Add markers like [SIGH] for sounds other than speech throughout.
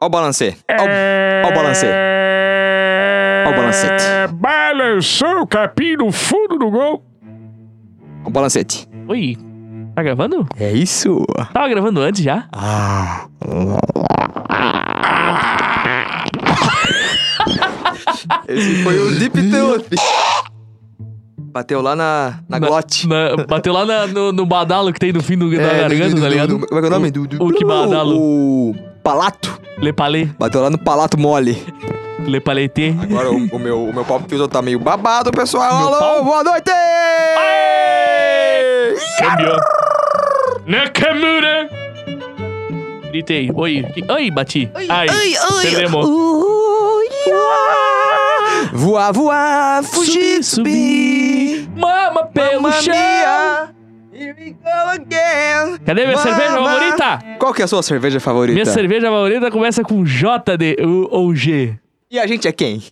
Ó o balancê. Ó, o- ó o balancê. Ó o balancete. Balançou o capim no fundo do gol. Ó o balancete. Oi, tá gravando? É isso. Tava gravando antes já? Ah. Esse foi o Deep Tooth. Bateu lá na, na, glote. Na- bateu lá na- no, no badalo que tem no fim do, da É, garganta, do- do- tá do- ligado? do- Como é que é o nome? Do, do, o que badalo. O palato. Lepalê, Bateu lá no palato mole. lepalete. Agora o, o meu, o meu pau filter tá meio babado, pessoal. Meu Alô, pau? boa noite! Cambiou. Nakamura! Gritei. Oi. que- Oi, bati. Ai, perdemos. Voar, voar, fugir, Subir, subir. Mama pelo chão. mia, Here we go again. Cadê minha Mama. cerveja favorita? Qual que é a sua cerveja favorita? Minha cerveja favorita começa com J de, ou- ou G. E a gente é quem?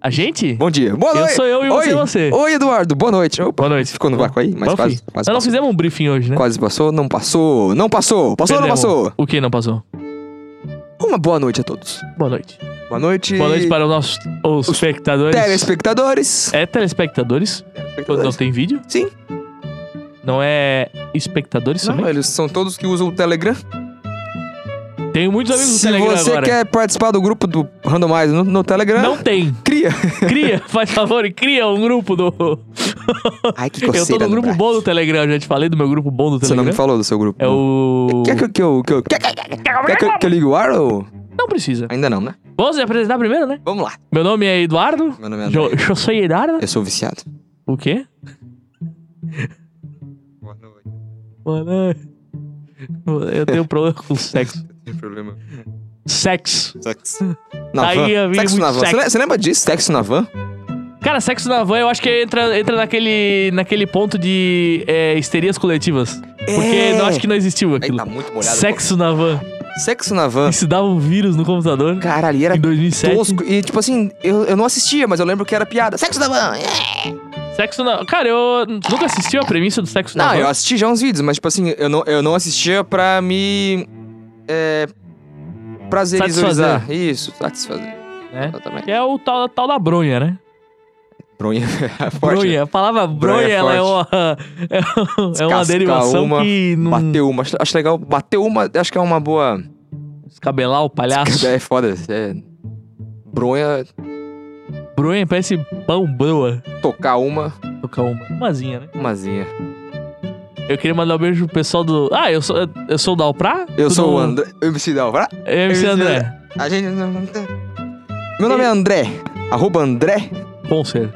A gente? Bom dia. Boa Eu noite. sou eu e Oi. você é você. Oi, Eduardo. Boa noite. Opa, Boa noite. Ficou no vácuo aí? Mas Bom, quase, quase Nós não fizemos um briefing hoje, né? Quase passou, não passou. Não passou. Passou ou não Perdemos. passou? O que não passou? Uma boa noite a todos. Boa noite. Boa noite. Boa noite para os nossos os espectadores. telespectadores. É telespectadores? Quando não tem vídeo? Sim. Não é espectadores Não, eles são todos que usam o Telegram. Tenho muitos amigos Se no Telegram você agora. quer participar do grupo do Randomize no, no Telegram, Não tem. cria. Cria, [LAUGHS] faz favor, e cria um grupo do. Ai, que Eu tô coceira no grupo braço. bom do Telegram, já te falei do meu grupo bom do Você não Telegram. me falou do seu grupo. É o. Quer que, que eu... Que eu quer, quer, quer que, eu- que eu ligue o ar ou... Não precisa. Ainda não, né? Vamos se apresentar primeiro, né? Vamos lá. Meu nome é Eduardo. Meu nome é Jo- André. [LAUGHS] Eu sou Eduardo. Eu sou viciado. O quê? Mano. Eu tenho problema com sexo. [LAUGHS] Tem problema. Sexo. Sexo. [LAUGHS] Na Aí van. Sexo na van. sexo. Você le- Você lembra disso? Sexo na van? Cara, sexo na van eu acho que entra, entra naquele, naquele ponto de é, histerias coletivas. Porque É. eu acho que não existiu Aí aquilo. tá muito molhado. Sexo na van. Sexo na van. Isso dava um vírus no computador. Caralho, e era Em 2007. tosco. E tipo assim, eu, eu não assistia, mas eu lembro que era piada. Sexo na van. é. Sexo na... Cara, eu nunca assisti a premissa do sexo na Não, eu assisti já uns vídeos, mas tipo assim, eu não, eu não assistia pra me... É... Prazerizar. Isso, satisfazer. né? Exatamente. Que é o tal, tal da bronha, né? Bronha. [LAUGHS] é forte. Bronha. A palavra bronha, Bronha é ela é uma, é uma Descascar derivação uma, que não... Bateu uma. Acho, acho legal. Bateu uma, acho que é uma boa... Descabelar o palhaço. É foda. É... Bronha, Bronha parece pão broa. tocar uma, Tocar uma. Umazinha, né? umazinha. Eu queria mandar um beijo pro pessoal do... Ah, eu sou, eu sou o Dalprá? Eu Tu sou o André. Eu me Dalva. É MC Eu- André. A gente. Meu nome é André. Arroba André. Concer.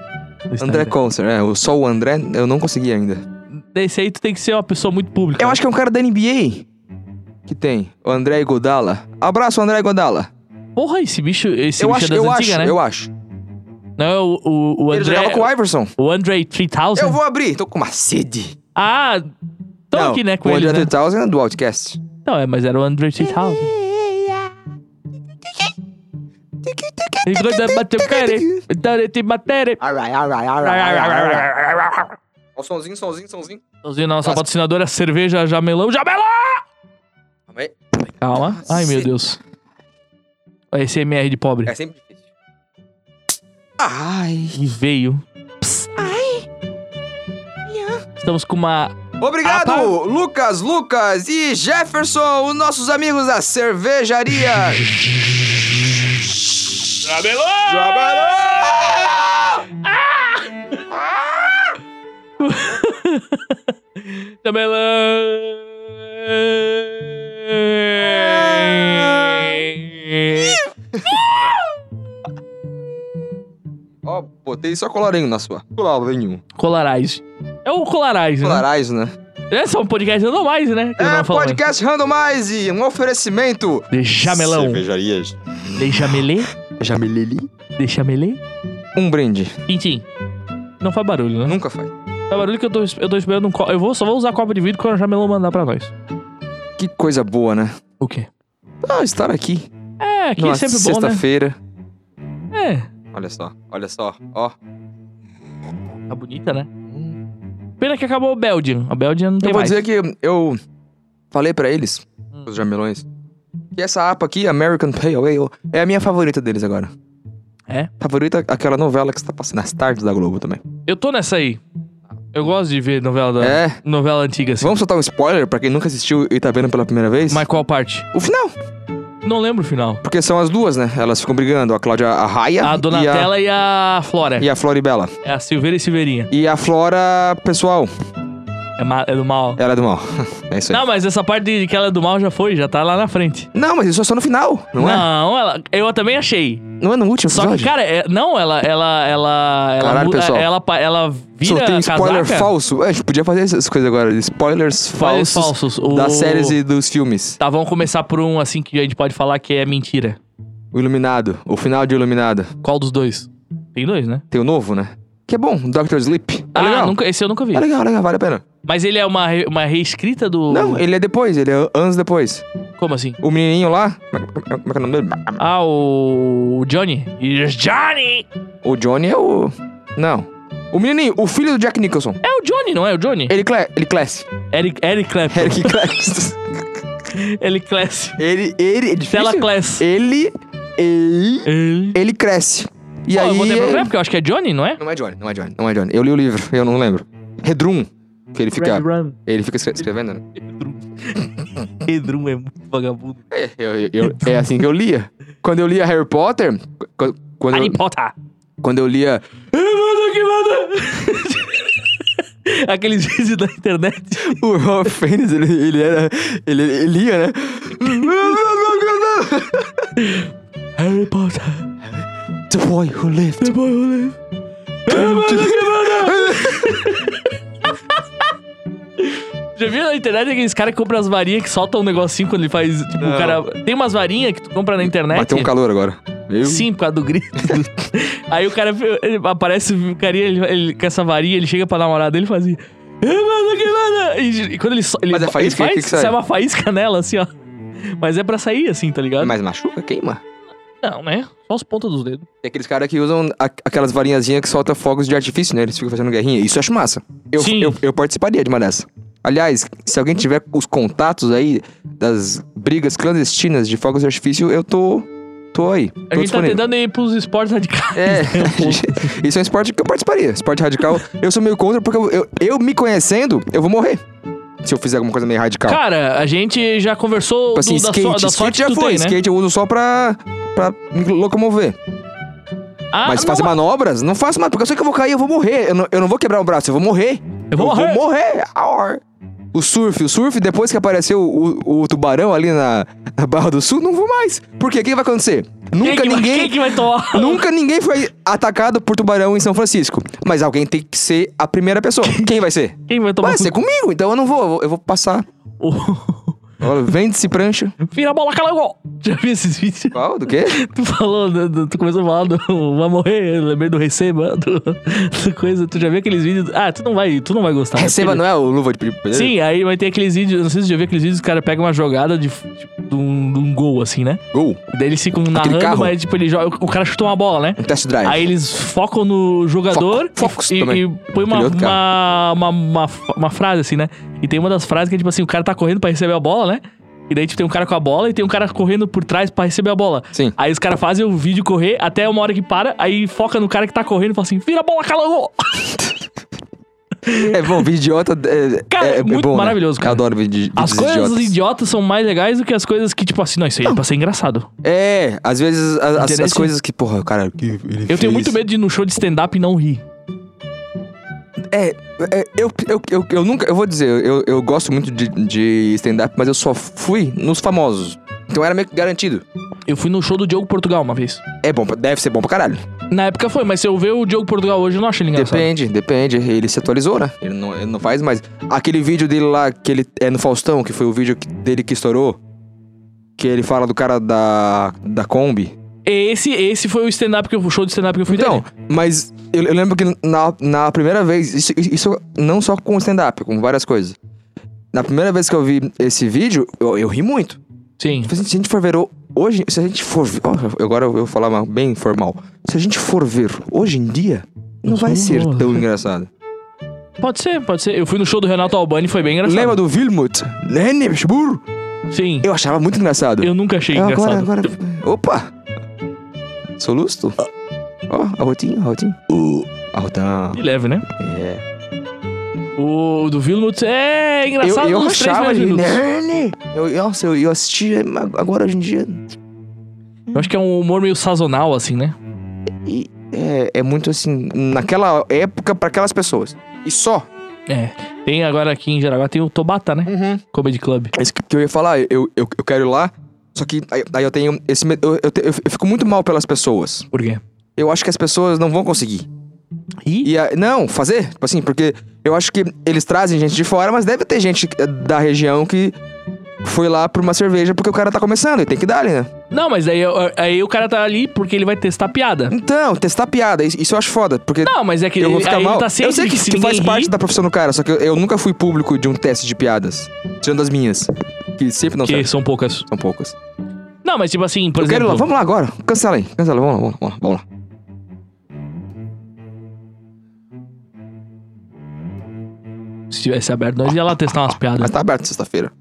André Concer. É, eu só o André, eu não consegui ainda. Desse aí tu tem que ser uma pessoa muito pública. Eu acho que é um cara da NBA. Que tem. O André Godala. Abraço, André Godala. Porra, esse bicho, esse eu bicho acho, é das eu antigas, acho, né? eu acho. Não, é o, o, o Ele André... jogava com o Iverson. O André 3000? Eu vou abrir. Tô com uma sede. Ah, tô Não, aqui, né, com o ele, André né? 3000 é do Outcast. Não, é, mas era o André 3000. Ele gosta de bater o cara. Então ele te bater. Alright, alright, alright, alright. Ó, o somzinho, somzinho, somzinho. Estamos nossa Clássico. patrocinadora Cerveja Jamelão. Jamelão! Calma aí. Calma. Ai, meu. Deus. Esse MR de pobre. É sempre. Ai. E veio. Estamos com uma... Obrigado, Ah. Lucas, Lucas e Jefferson, os nossos amigos da cervejaria. Jamelão! Jamelão! [LAUGHS] botei só colorinho na sua. Colorinho. Colarais. É o Colarais, né? Colarais, né? Esse é um podcast mais, né? que É não falo mais. podcast Randomize, um oferecimento. De Jamelão. Cervejarias. De Jamelê. Jamelili. De Jamelê. Um brinde. Tintim. Não faz barulho, né? Nunca faz. Faz barulho que eu tô, eu tô esperando um copo. Eu vou, só vou usar copo de vidro quando o Jamelão mandar pra nós. Que coisa boa, né? O quê? Ah, estar aqui. É, aqui numa é sempre bom, né? sexta-feira. É. Olha só, olha só. Ó. Tá bonita, né? Pena que acabou o Belgian. A Belgian não tem Eu vou mais. dizer que eu falei pra eles, Hum. os jamelões, E essa APA aqui, American Pale Ale, é a minha favorita deles agora. É? Favorita aquela novela que você tá passando nas tardes da Globo também. Eu tô nessa aí. Eu gosto de ver novela da É. novela antiga assim. Vamos soltar um spoiler pra quem nunca assistiu e tá vendo pela primeira vez? Mas qual parte? O final. Não lembro o final. Porque são as duas, né? Elas ficam brigando. A Cláudia Arraia A Donatella e a, Flora. e a, e a Floribela. É a Silveira e Silveirinha. E a Flora, pessoal, É, ma- é do mal. ela é do mal. [LAUGHS] é isso aí. Não, mas essa parte de que ela é do mal já foi, já tá lá na frente. Não, mas isso é só no final, não, é? Não, ela, eu também achei. Não é no último Só que, cara, é- não, ela, ela, ela, ela, Caralho, muda- pessoal. ela, pa- ela vira Só tem spoiler casaca. falso. É, a gente podia fazer essas coisas agora. Spoilers, Spoilers falsos, falsos. O- das séries e dos filmes. Tá, vamos começar por um, assim, que a gente pode falar que é mentira. O Iluminado. O final de Iluminado. Qual dos dois? Tem dois, né? Tem o novo, né? Que é bom. Doctor Sleep. É ah, legal. nunca, esse eu nunca vi. É legal, legal. Vale a pena. Mas ele é uma, re- uma reescrita do... Não, ele é depois. Ele é anos depois. Como assim? O menininho lá... Como é como é que é o nome dele? Ah, o o Johnny. Johnny! O Johnny é o... Não. O menininho. O filho do Jack Nicholson. É o Johnny, não é o Johnny? Ele, cle... ele cresce. Eric, Eric Clapton. Eric Clapton. [LAUGHS] Ele cresce. ele... Ele... É difícil. Stella Class. Ele... Ele... Ele... Ele cresce. E Pô, aí... eu vou procurar porque eu acho que é Johnny, não é? Não é Johnny, não é Johnny, não é Johnny. Eu li o livro, [LAUGHS] eu não lembro. Redrum. Que ele fica. Run. Ele fica escre- escrevendo, né? Redrum [LAUGHS] é muito vagabundo. É, eu- eu- é assim que eu lia. Quando eu lia Harry Potter. qu- Quando, Harry eu, Potter. quando eu lia. [LAUGHS] Aqueles vídeos da internet. O Ralph Fiennes, ele, ele era. Ele, ele lia, né? Harry Potter. The boy who lived. The boy who live. [LAUGHS] Já viu na internet aqueles caras que compram as varinhas que soltam um negocinho quando ele faz. Tipo, o cara. Tem umas varinhas que tu compra na internet. Bateu um calor agora. Viu? Sim, por causa do grito. [LAUGHS] Aí o cara aparece o carinha ele, ele- com essa varinha, ele chega pra namorada dele e faz assim. E, e quando ele, so- ele, Mas é faísca? ele O que faz, que sai? sai uma faísca nela, assim, ó. Mas é pra sair assim, tá ligado? Mas machuca, queima. Não, né? Só os pontas dos dedos. Tem aqueles caras que usam a- aquelas varinhazinhas que soltam fogos de artifício, né? Eles ficam fazendo guerrinha. Isso eu acho massa. Eu, Sim. eu, eu participaria de uma dessa. Aliás, se alguém tiver os contatos aí das brigas clandestinas de fogos de artifício, eu tô. tô aí. Tô A gente tá disponível. tentando ir pros esportes radicais. É, né, [LAUGHS] um [LAUGHS] isso é um esporte que eu participaria. Esporte radical. Eu sou meio contra porque eu, eu, eu me conhecendo, eu vou morrer. Se eu fizer alguma coisa meio radical. Cara, a gente já conversou Tipo assim, do- da, skate. so, da skate já foi. tem, né? Skate eu uso só pra, pra me locomover. Ah, Mas não, fazer manobras, não faço mais, porque eu sei que eu vou cair, eu vou morrer. Eu não, eu não vou quebrar o braço, eu vou morrer. Eu vou morrer. morrer. O surf, o surf, depois que apareceu o, o tubarão ali na, na Barra do Sul, não vou mais. Por quê? O que vai acontecer? Quem Nunca que vai- ninguém. Quem que vai tomar? [LAUGHS] Nunca ninguém foi atacado por tubarão em São Francisco. Mas alguém tem que ser a primeira pessoa. Quem vai ser? Quem vai tomar? Vai ser comigo, então eu não vou. Eu vou, eu vou passar. [LAUGHS] O- Vende-se prancha. Vira a bola, cala igual. Já viu esses vídeos? Qual? Do quê? Tu falou, do- do- tu começou a falar do vai morrer, lembrei do receba, do, do coisa. Tu já viu aqueles vídeos? Ah, tu não vai, tu não vai gostar. Receba, Aquele- não é o luva de pedreiro? Sim, aí vai ter aqueles vídeos, não sei se você já viu aqueles vídeos, o cara pega uma jogada de, de, um, de um gol, assim, né? Gol. Daí eles ficam narrando, carro. mas tipo, ele joga, o cara chutou uma bola, né? Um test drive. Aí eles focam no jogador Foco- e, e põe uma, Aquele uma, uma, uma, uma frase assim, né? E tem uma das frases que é tipo assim, o cara tá correndo pra receber a bola, né? E daí tipo, tem um cara com a bola e tem um cara correndo por trás pra receber a bola. Sim. Aí os caras fazem o vídeo correr até uma hora que para, aí foca no cara que tá correndo e fala assim, vira a bola, cala o gol! É bom, vídeo idiota é, Cara, é, é muito bom, né? maravilhoso, cara. Eu adoro vídeo, As coisas idiotas. idiotas são mais legais do que as coisas que, tipo assim, não, isso aí é pra ser engraçado. É, às vezes as, Entendeu? as coisas que, porra, cara, que Eu fez. tenho muito medo de ir no show de stand-up e não rir. É, é, eu, eu, eu, eu nunca, eu vou dizer, eu, eu gosto muito de, de stand-up, mas eu só fui nos famosos. Então era meio que garantido. Eu fui no show do Diogo Portugal uma vez. É bom, pra- deve ser bom pra caralho. Na época foi, mas se eu ver o Diogo Portugal hoje, eu não acho ele engraçado. Depende, depende. Ele se atualizou, né? Ele não, ele não faz mais. Aquele vídeo dele lá, que ele é no Faustão, que foi o vídeo que- dele que estourou. Que ele fala do cara da, da Kombi. Esse, esse foi o stand-up que eu, o show de stand-up que eu fui Então, dele. mas eu, eu lembro que na, na primeira vez, isso, isso não só com stand-up, com várias coisas. Na primeira vez que eu vi esse vídeo, eu, eu ri muito. Sim. Se a gente- for ver hoje, se a gente for ver, agora eu vou falar bem formal. Se a gente for ver hoje em dia, não vai ser tão engraçado. Pode ser, pode ser. Eu fui no show do Renato Albani, foi bem engraçado. Lembra do Wilmut? Nenebsburg? Sim. Eu achava muito engraçado. Eu nunca achei Eu engraçado. agora, agora. Opa! Solusto? Ó, arrotinho, arrotinho. Arrotão. De leve, né? É. O do Vilmut é Eu, engraçado eu três achava de nerd. Eu, nossa, eu, eu assistia agora hoje em dia. Eu acho que é um humor meio sazonal, assim, né? E é, é muito assim, naquela época pra aquelas pessoas. E só. É. Tem agora aqui em Jaraguá, tem o Tobata, né? Uhum. Comedy Club. É isso que que eu ia falar, eu, eu, eu quero ir lá, só que aí, aí eu tenho esse medo. Eu, eu, te- eu fico muito mal pelas pessoas. Por quê? Eu acho que as pessoas não vão conseguir. Ih, E a- não, fazer, tipo assim, porque eu acho que eles trazem gente de fora, mas deve ter gente eh, da região que foi lá por uma cerveja porque o cara tá começando e tem que dar ali, né? Não, mas aí, aí o cara tá ali porque ele vai testar piada. Então, testar piada, isso eu acho foda, porque Não, mas é que eu vou ficar mal. tá eu sei que, se que faz parte da profissão do cara, só que eu, eu nunca fui público de um teste de piadas, tirando as minhas, que sempre não Que servem, são poucas. são poucas. Não, mas tipo assim, por eu quero ir exemplo... lá, vamos lá agora, cancela aí, cancela, vamos lá, vamos lá, vamos lá. Se tivesse aberto, nós ia lá testar umas piadas. Mas tá aberto sexta-feira.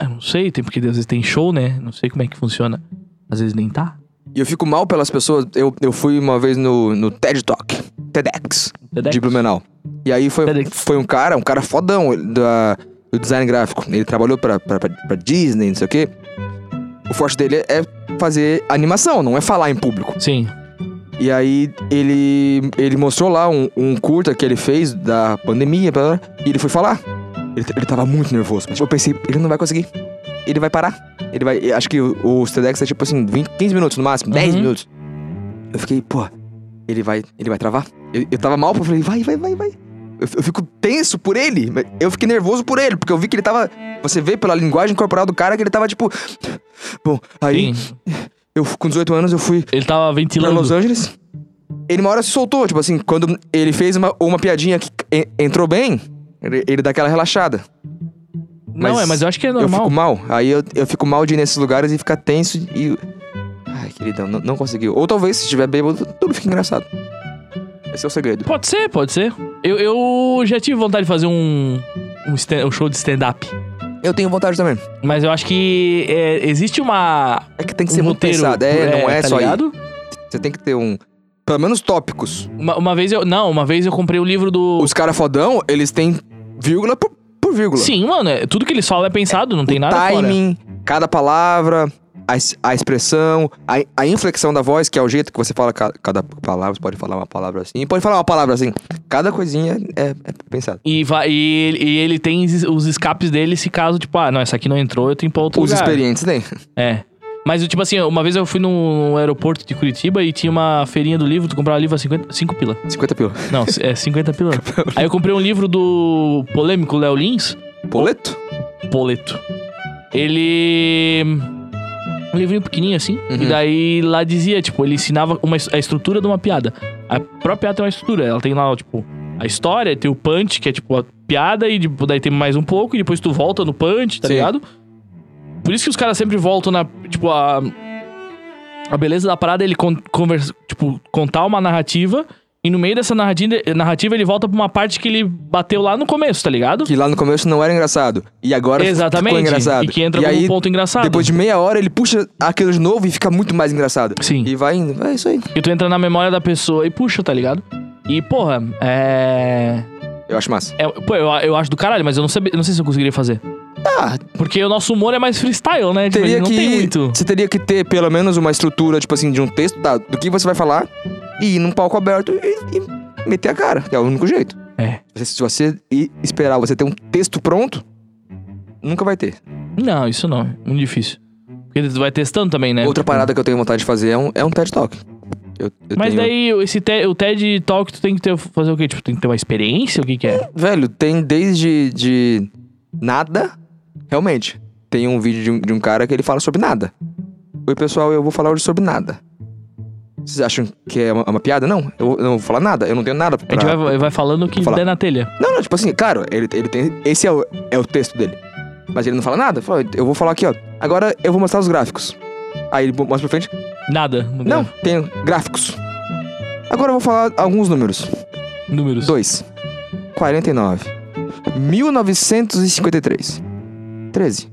Eu não sei, tem porque às vezes tem show, né? Não sei como é que funciona. Às vezes nem tá. E eu fico mal pelas pessoas, eu, eu fui uma vez no, no TED Talk, TEDx, TEDx. de Blumenau. E aí foi, TEDx. foi um cara, um cara fodão da, do design gráfico. Ele trabalhou pra, pra, pra, Disney, não sei o quê. O forte dele é fazer animação, não é falar em público. Sim. E aí ele, ele mostrou lá um, um curta que ele fez da pandemia, blá, blá, e ele foi falar. Ele, ele tava muito nervoso. Mas eu pensei, ele não vai conseguir. Ele vai parar. Ele vai. Acho que o, o TEDx é tipo assim, 20, 15 minutos no máximo, 10 Uhum. minutos. Eu fiquei, pô, ele vai, ele vai travar. Eu, eu tava mal, eu falei, vai, vai, vai, vai. Eu, eu fico tenso por ele. mas Eu fiquei nervoso por ele, porque eu vi que ele tava. Você vê pela linguagem corporal do cara que ele tava tipo. Bom, aí Sim. eu com 18 anos eu fui Ele tava pra ventilando. Los Angeles. Ele uma hora se soltou, tipo assim, quando ele fez uma, uma piadinha que en- entrou bem, ele, ele dá aquela relaxada. Não, é, mas eu acho que é Eu normal. fico mal. Aí eu, eu fico mal de ir nesses lugares e ficar tenso e. Ai, queridão, não, não conseguiu. Ou talvez, se estiver bêbado, tudo fica engraçado. Esse é o segredo. Pode ser, pode ser. Eu, eu já tive vontade de fazer um, um, stand- um show de stand-up. Eu tenho vontade também. Mas eu acho que é, existe uma. É que tem que um ser muito roteiro, pensado. É, não é tá só ligado? aí. Você tem que ter um. Pelo menos tópicos. Uma, uma vez eu. Não, uma vez eu comprei o livro do. Os caras fodão, eles têm vírgula por, por vírgula. Sim, mano, é- tudo que eles falam é pensado, não tem nada fora. timing, cada palavra, a, a expressão, a, a inflexão da voz, que é o jeito que você fala ca- cada palavra. Você pode falar uma palavra assim, pode falar uma palavra assim. Cada coisinha é, é pensado. E, e, ele- e ele tem os escapes dele se caso, tipo, ah, não, essa aqui não entrou, eu tenho pra outro Os lugar. experientes têm. É. Mas, tipo assim, uma vez eu fui no aeroporto de Curitiba e tinha uma feirinha do livro, tu comprava livro a 50, 5 pila. 50 pila. Não, é 50 [LAUGHS] pila. Aí eu comprei um livro do polêmico Léo Lins, Boleto? Poleto. Ele. Um livrinho pequenininho assim. Uhum. E daí lá dizia, tipo, ele ensinava uma, a estrutura de uma piada. A própria piada tem uma estrutura. Ela tem lá, tipo, a história, tem o punch, que é tipo a piada, e tipo, daí tem mais um pouco, e depois tu volta no punch, tá Sim. ligado? Por isso que os caras sempre voltam na. Tipo, a. A beleza da parada é ele con conversa, tipo, contar uma narrativa. E no meio dessa narrativa, ele volta pra uma parte que ele bateu lá no começo, tá ligado? Que lá no começo não era engraçado. E agora Exatamente. ficou engraçado. E que entra e como aí, um ponto engraçado. depois de meia hora, ele puxa aquilo de novo e fica muito mais engraçado. Sim. E vai indo. É isso aí. E tu entra na memória da pessoa e puxa, tá ligado? E, porra, é. Eu acho massa. é pô, eu, eu acho do caralho, mas eu não, sabia, não sei se eu conseguiria fazer. Ah, Porque o nosso humor é mais freestyle, né? Tipo, teria que. tem muito. Você teria que ter pelo menos uma estrutura, tipo assim, de um texto, tá, do que você vai falar, e ir num palco aberto e, e meter a cara, que é o único jeito. É. Se você esperar você ter um texto pronto, nunca vai ter. Não, isso não. É muito difícil. Porque tu vai testando também, né? Outra parada que eu tenho vontade de fazer é um, é um TED Talk. Eu, eu Mas tenho- daí, esse te- o TED Talk, tu tem que ter, fazer o quê? Tipo, tem que ter uma experiência? O que que é? Velho, tem desde de nada, realmente. Tem um vídeo de um, de um cara que ele fala sobre nada. Oi, pessoal, eu vou falar hoje sobre nada. Vocês acham que é uma, uma piada? Não, eu, eu não vou falar nada. Eu não tenho nada pra... A gente vai, vai falando o que der na telha. Não, não, tipo assim, claro, ele, ele tem... Esse é o, é o texto dele. Mas ele não fala nada. Fala, eu vou falar aqui, ó. Agora eu vou mostrar os gráficos. Aí ele mostra pra frente. Nada. Não, tem gráficos. Agora eu vou falar alguns números. Números. 2. 49. 1953. 13.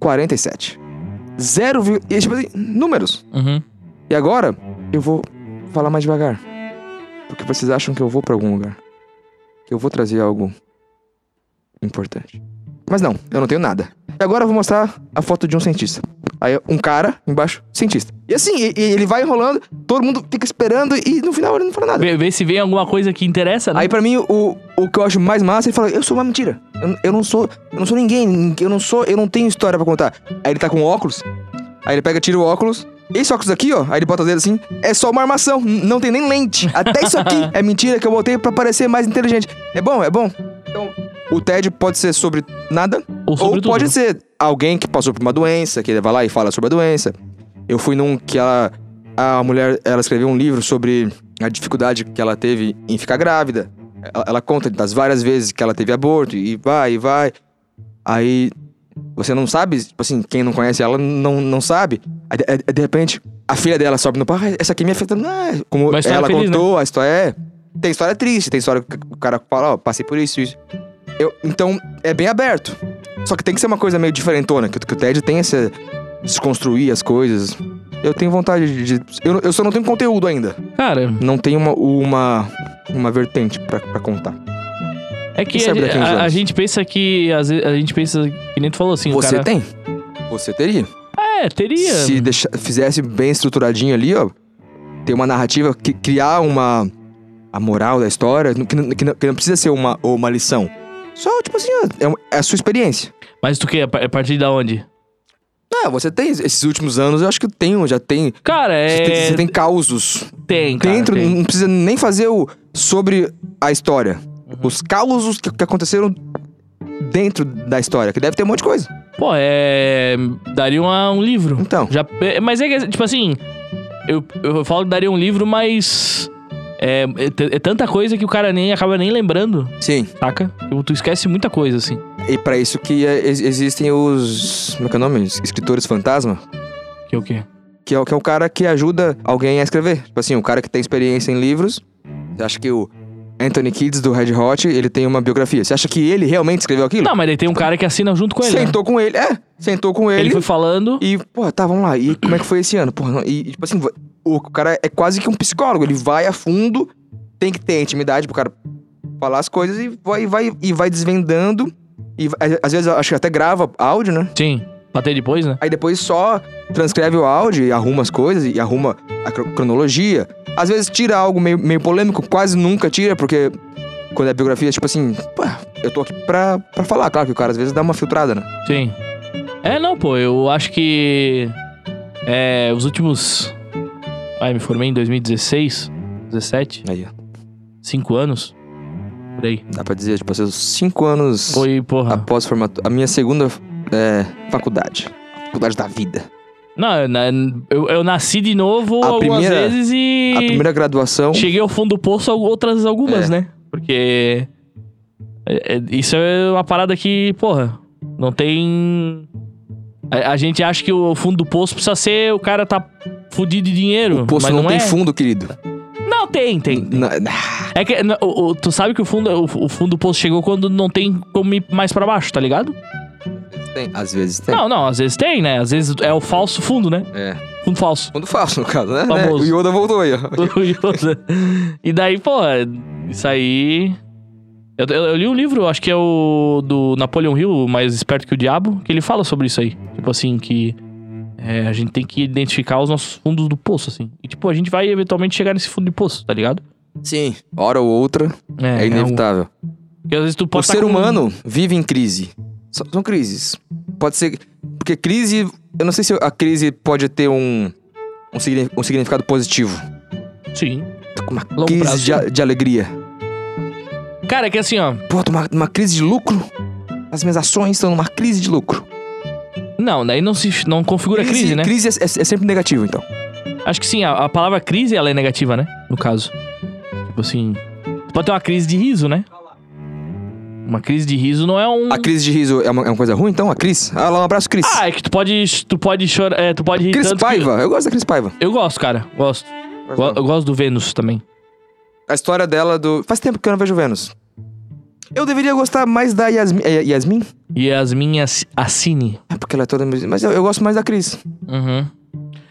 47. Zero, e, tipo assim, números. Uhum. E agora, eu vou falar mais devagar. Porque vocês acham que eu vou pra algum lugar. Que eu vou trazer algo importante. Mas não, eu não tenho nada. E agora eu vou mostrar a foto de um cientista. Aí um cara embaixo, cientista. E assim, e- e ele vai enrolando, todo mundo fica esperando e no final ele não fala nada. Vê, vê se vem alguma coisa que interessa, né? Aí pra mim, o, o que eu acho mais massa, ele fala, eu sou uma mentira. Eu, eu não sou. Eu não sou ninguém. Eu não sou. Eu não tenho história pra contar. Aí ele tá com óculos. Aí ele pega, tira o óculos. Esse óculos aqui, ó, aí ele bota o dedo assim, é só uma armação, não tem nem lente. Até isso aqui [LAUGHS] é mentira que eu botei pra parecer mais inteligente. É bom, é bom. Então, o TED pode ser sobre nada, Ou sobre ou pode ser alguém que passou por uma doença, que ele vai lá e fala sobre a doença. Eu fui num que ela, a mulher, ela escreveu um livro sobre a dificuldade que ela teve em ficar grávida. Ela, ela conta das várias vezes que ela teve aborto e vai e vai. Aí você não sabe, tipo assim, quem não conhece ela não, não sabe. Aí, de, de repente, a filha dela sobe no palco, "Ah, essa aqui me afeta. Ah, como ela feliz, né? contou, a história é. Tem história triste, tem história que o cara fala, ó, passei por isso, isso. Eu, então, é bem aberto. Só que tem que ser uma coisa meio diferentona, que, que o TED tem essa. desconstruir as coisas. Eu tenho vontade de. eu, eu só não tenho conteúdo ainda. Cara, Não tenho uma, uma, uma vertente pra contar. É que Quem sabe a, a a- gente pensa que. Às vezes, a gente pensa, que nem tu falou assim, o Você cara. tem? Você teria. É, teria. Se deixa- fizesse bem estruturadinho ali, ó, ter uma narrativa, que, criar uma a moral da história, que, não- que não, que não precisa ser uma, uma lição. Só, tipo assim, ó, é, é a sua experiência. Mas tu quer? A pa- a partir da onde? Ah, você tem esses últimos anos, eu acho que tenho, já tem. Cara, Você, é. tem você tem causos Tem, cara. dentro, tem. não precisa nem fazer o sobre a história. Os causos que, que aconteceram dentro da história, que deve ter um monte de coisa. Pô, é. Daria uma- um livro. Então, Já, é, mas é que, tipo assim, eu, eu falo que daria um livro, mas. É, é é tanta coisa que o cara nem acaba nem lembrando, sim. saca? Tu, tu esquece muita coisa, assim. E pra isso que é, ex- existem os. Como é que é o nome? Escritores fantasma. Que é o quê? Que é, o- que é o cara que ajuda alguém a escrever. Tipo assim, o cara que tem experiência em livros. Acha que o Anthony Kids do Red Hot, ele tem uma biografia. Você acha que ele realmente escreveu aquilo? Não, mas daí tem um cara que assina junto com ele. né? sentou com ele. É, sentou com ele. Ele foi falando. E, pô, tá, vamos lá. E como é que foi esse ano? Porra, não- e, tipo assim, o cara é quase que um psicólogo. Ele vai a fundo, tem que ter intimidade pro cara falar as coisas e vai, vai, e vai desvendando. E às vezes acho que até grava áudio, né? Sim, bater depois, né? Aí depois só transcreve o áudio e arruma as coisas e arruma a cro- cronologia. Às vezes tira algo meio, meio polêmico, quase nunca tira, porque quando é biografia, tipo assim, pô, eu tô aqui pra, pra falar. Claro que o cara às vezes dá uma filtrada, né? Sim. É, não, pô, eu acho que. É, os últimos. Ai, me formei em 2016, 17, Aí, ó. 5 anos. Por aí. Dá pra dizer, tipo, assim, cinco anos Foi, porra. após formatura. A minha segunda é, faculdade. Faculdade da vida. Não, na- eu, eu nasci de novo A algumas primeira- vezes e. A primeira graduação. Cheguei ao fundo do poço outras algumas, É. né? Porque. é- é- isso é uma parada que, porra, não tem. A, a gente acha que o fundo do poço precisa ser o cara tá fudido de dinheiro. O poço não, não, tem é. fundo, querido. Não, tem, tem. Na- É que o, o- tu sabe que o fundo, o, o fundo do poço chegou quando não tem como ir mais pra baixo, tá ligado? Tem. Às vezes tem. Não, não, às vezes tem, né? Às vezes é o falso fundo, né? É. Fundo falso. Fundo falso, no caso, né? Famoso. [LAUGHS] O Yoda voltou aí, ó. [LAUGHS] O Yoda. e daí, pô, isso aí. Eu, eu- eu li um livro, acho que é o do Napoleon Hill, o Mais Esperto que o Diabo, que ele fala sobre isso aí. Tipo assim, que é, a gente tem que identificar os nossos fundos do poço, assim. E tipo, a gente vai eventualmente chegar nesse fundo de poço, tá ligado? Sim. Hora ou outra é, inevitável. um- porque às vezes tu O pode tá ser com- humano vive em crise. São, crises. Pode ser. Porque crise. Eu não sei se a crise pode ter um. Um, signi- significado positivo. Sim. Tô com uma Longo crise prazo, de, de alegria. Cara, é que assim, ó. Pô, tô numa, numa crise de lucro. As minhas ações estão numa crise de lucro. Não, daí não se não configura crise, né? Crise é, é- é sempre negativo, então. Acho que sim, a, a palavra crise ela é negativa, né? No caso. Tipo assim. Pode ter uma crise de riso, né? Uma crise de riso não é um. A crise de riso é uma, é uma coisa ruim, então? A Cris? Ah, lá, um abraço, Cris. Ah, é que tu pode. Tu pode chorar. É, tu pode rir Cris tanto que- Paiva. Eu gosto da Cris Paiva. Eu gosto, cara. Gosto. Go- Eu gosto do Vênus também. A história dela do. Faz tempo que eu não vejo Vênus. Eu deveria gostar mais da Yasmin. É, Yasmin? E as Assine. É porque ela é toda. Mas eu, eu gosto mais da Cris. Uhum.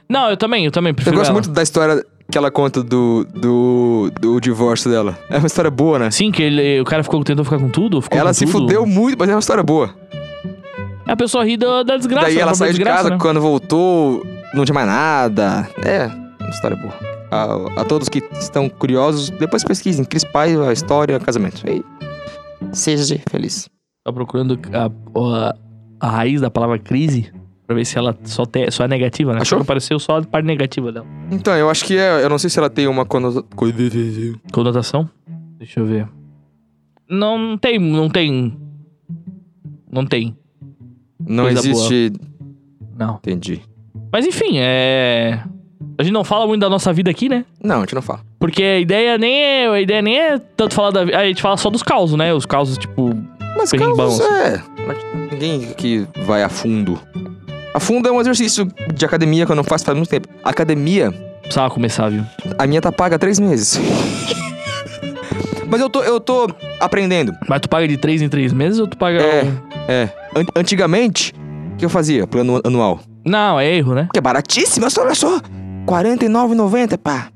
Não, eu também, eu também Eu prefiro gosto ela. muito da história que ela conta do, do, do divórcio dela. É uma história boa, né? Sim, que ele, o cara ficou, tentou ficar com tudo. Ficou ela com se tudo. fudeu muito, mas é uma história boa. A pessoa ri da, da desgraça. Daí da ela saiu de casa, né? quando voltou, não tinha mais nada. É, uma história boa. A, a todos que estão curiosos, depois pesquisem. Cris Paiva, história, casamento. E seja feliz. Tá procurando a, a, a raiz da palavra crise. Pra ver se ela só, te, só é negativa, né? Achou? Só Apareceu só a parte negativa dela. Então, eu acho que é. Eu não sei se ela tem uma conota-. Conotação? Deixa eu ver. Não, não tem, não tem. Não tem. Não Coisa existe. Não. Entendi. Mas enfim, é. A gente não fala muito da nossa vida aqui, né? Não, a gente não fala. Porque a ideia nem é. A ideia nem é tanto falar da vida. A gente fala só dos causos, né? Os causos, tipo. Mas casos, bons. é. Mas ninguém que vai a fundo. A fundo é um exercício de academia que eu não faço faz muito tempo. Academia, Precisava começar, viu? a minha tá paga há três meses. Mas eu tô, eu tô aprendendo. Mas tu paga de 3 em 3 meses ou tu paga. É. É. An- antigamente, o que eu fazia? Plano anual. Não, é erro, né? Que é baratíssimo, olha só. R$ 49,90, pá.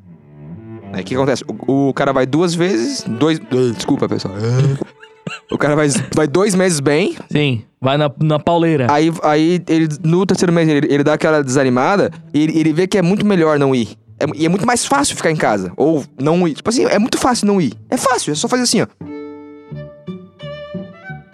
Aí o que acontece? O, o cara vai duas vezes. Dois. Desculpa, pessoal. O cara vai, vai dois meses bem. Sim. Vai na, na pauleira. Aí, aí ele, no terceiro mês, ele, ele dá aquela desanimada e ele, ele vê que é muito melhor não ir. É, e é muito mais fácil ficar em casa. Ou não ir. Tipo assim, é muito fácil não ir. É fácil, é só fazer assim, ó.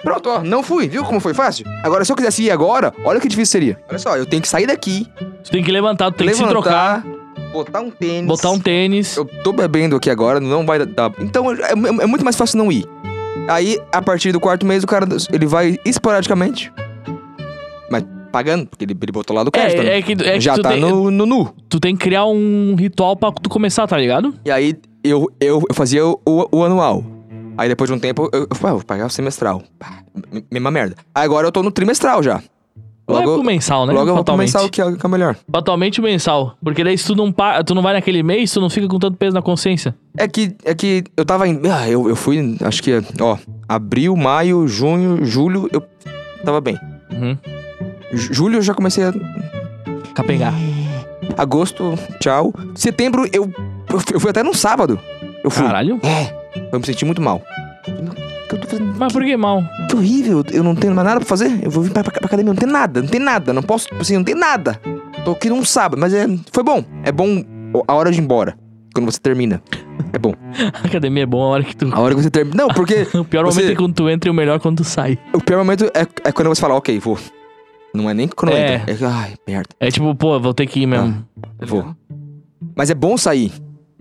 Pronto, ó, não fui. Viu como foi fácil? Agora, se eu quisesse ir agora, olha que difícil seria. Olha só, eu tenho que sair daqui, Tu tem que levantar, tu tem que se trocar, levantar, botar um tênis. botar um tênis. Eu tô bebendo aqui agora, não vai dar. Então é, é- é muito mais fácil não ir. Aí, a partir do quarto mês, o cara ele vai esporadicamente. Mas pagando, porque ele, ele botou lá do crédito. né? É, é que, é que Já tu, tá tem, no, no nu. tu tem que criar um ritual pra tu começar, tá ligado? E aí eu, eu, eu fazia o, o- o anual. Aí depois de um tempo eu, eu falei, ah, vou pagar o semestral. Pá, mesma merda. Agora eu tô no trimestral já. É Logo, pro mensal, né? logo eu vou pro mensal que é, que é o melhor. Fatalmente o mensal. Porque daí se tu não, pa... tu não vai naquele mês, tu não fica com tanto peso na consciência. É que, é que eu tava em. Ah, eu, eu fui, acho que, ó, abril, maio, junho, julho, eu tava bem. Uhum. Ju- Julho eu já comecei a. Capengar. Agosto, tchau. Setembro eu, eu, fui- eu fui até num sábado. Eu fui. Caralho. É. Eu me senti muito mal. Mas por que mal? Que horrível. Eu não tenho mais nada pra fazer. Eu vou vir pra, pra, pra academia. Não tem nada. Não tem nada. Não posso. Assim, não tem nada. Tô aqui num sábado. Mas é, foi bom. É bom a hora de ir embora. Quando você termina. É bom. A [LAUGHS] academia é bom a hora que tu. A hora que você termina. Não, porque [LAUGHS] O pior Você- momento é quando tu entra e o melhor é quando tu sai. o pior momento é, é quando você fala, ok, vou. Não é nem quando É. entra. É ai, merda. É tipo, pô, vou ter que ir mesmo. Vou. Mas é bom sair.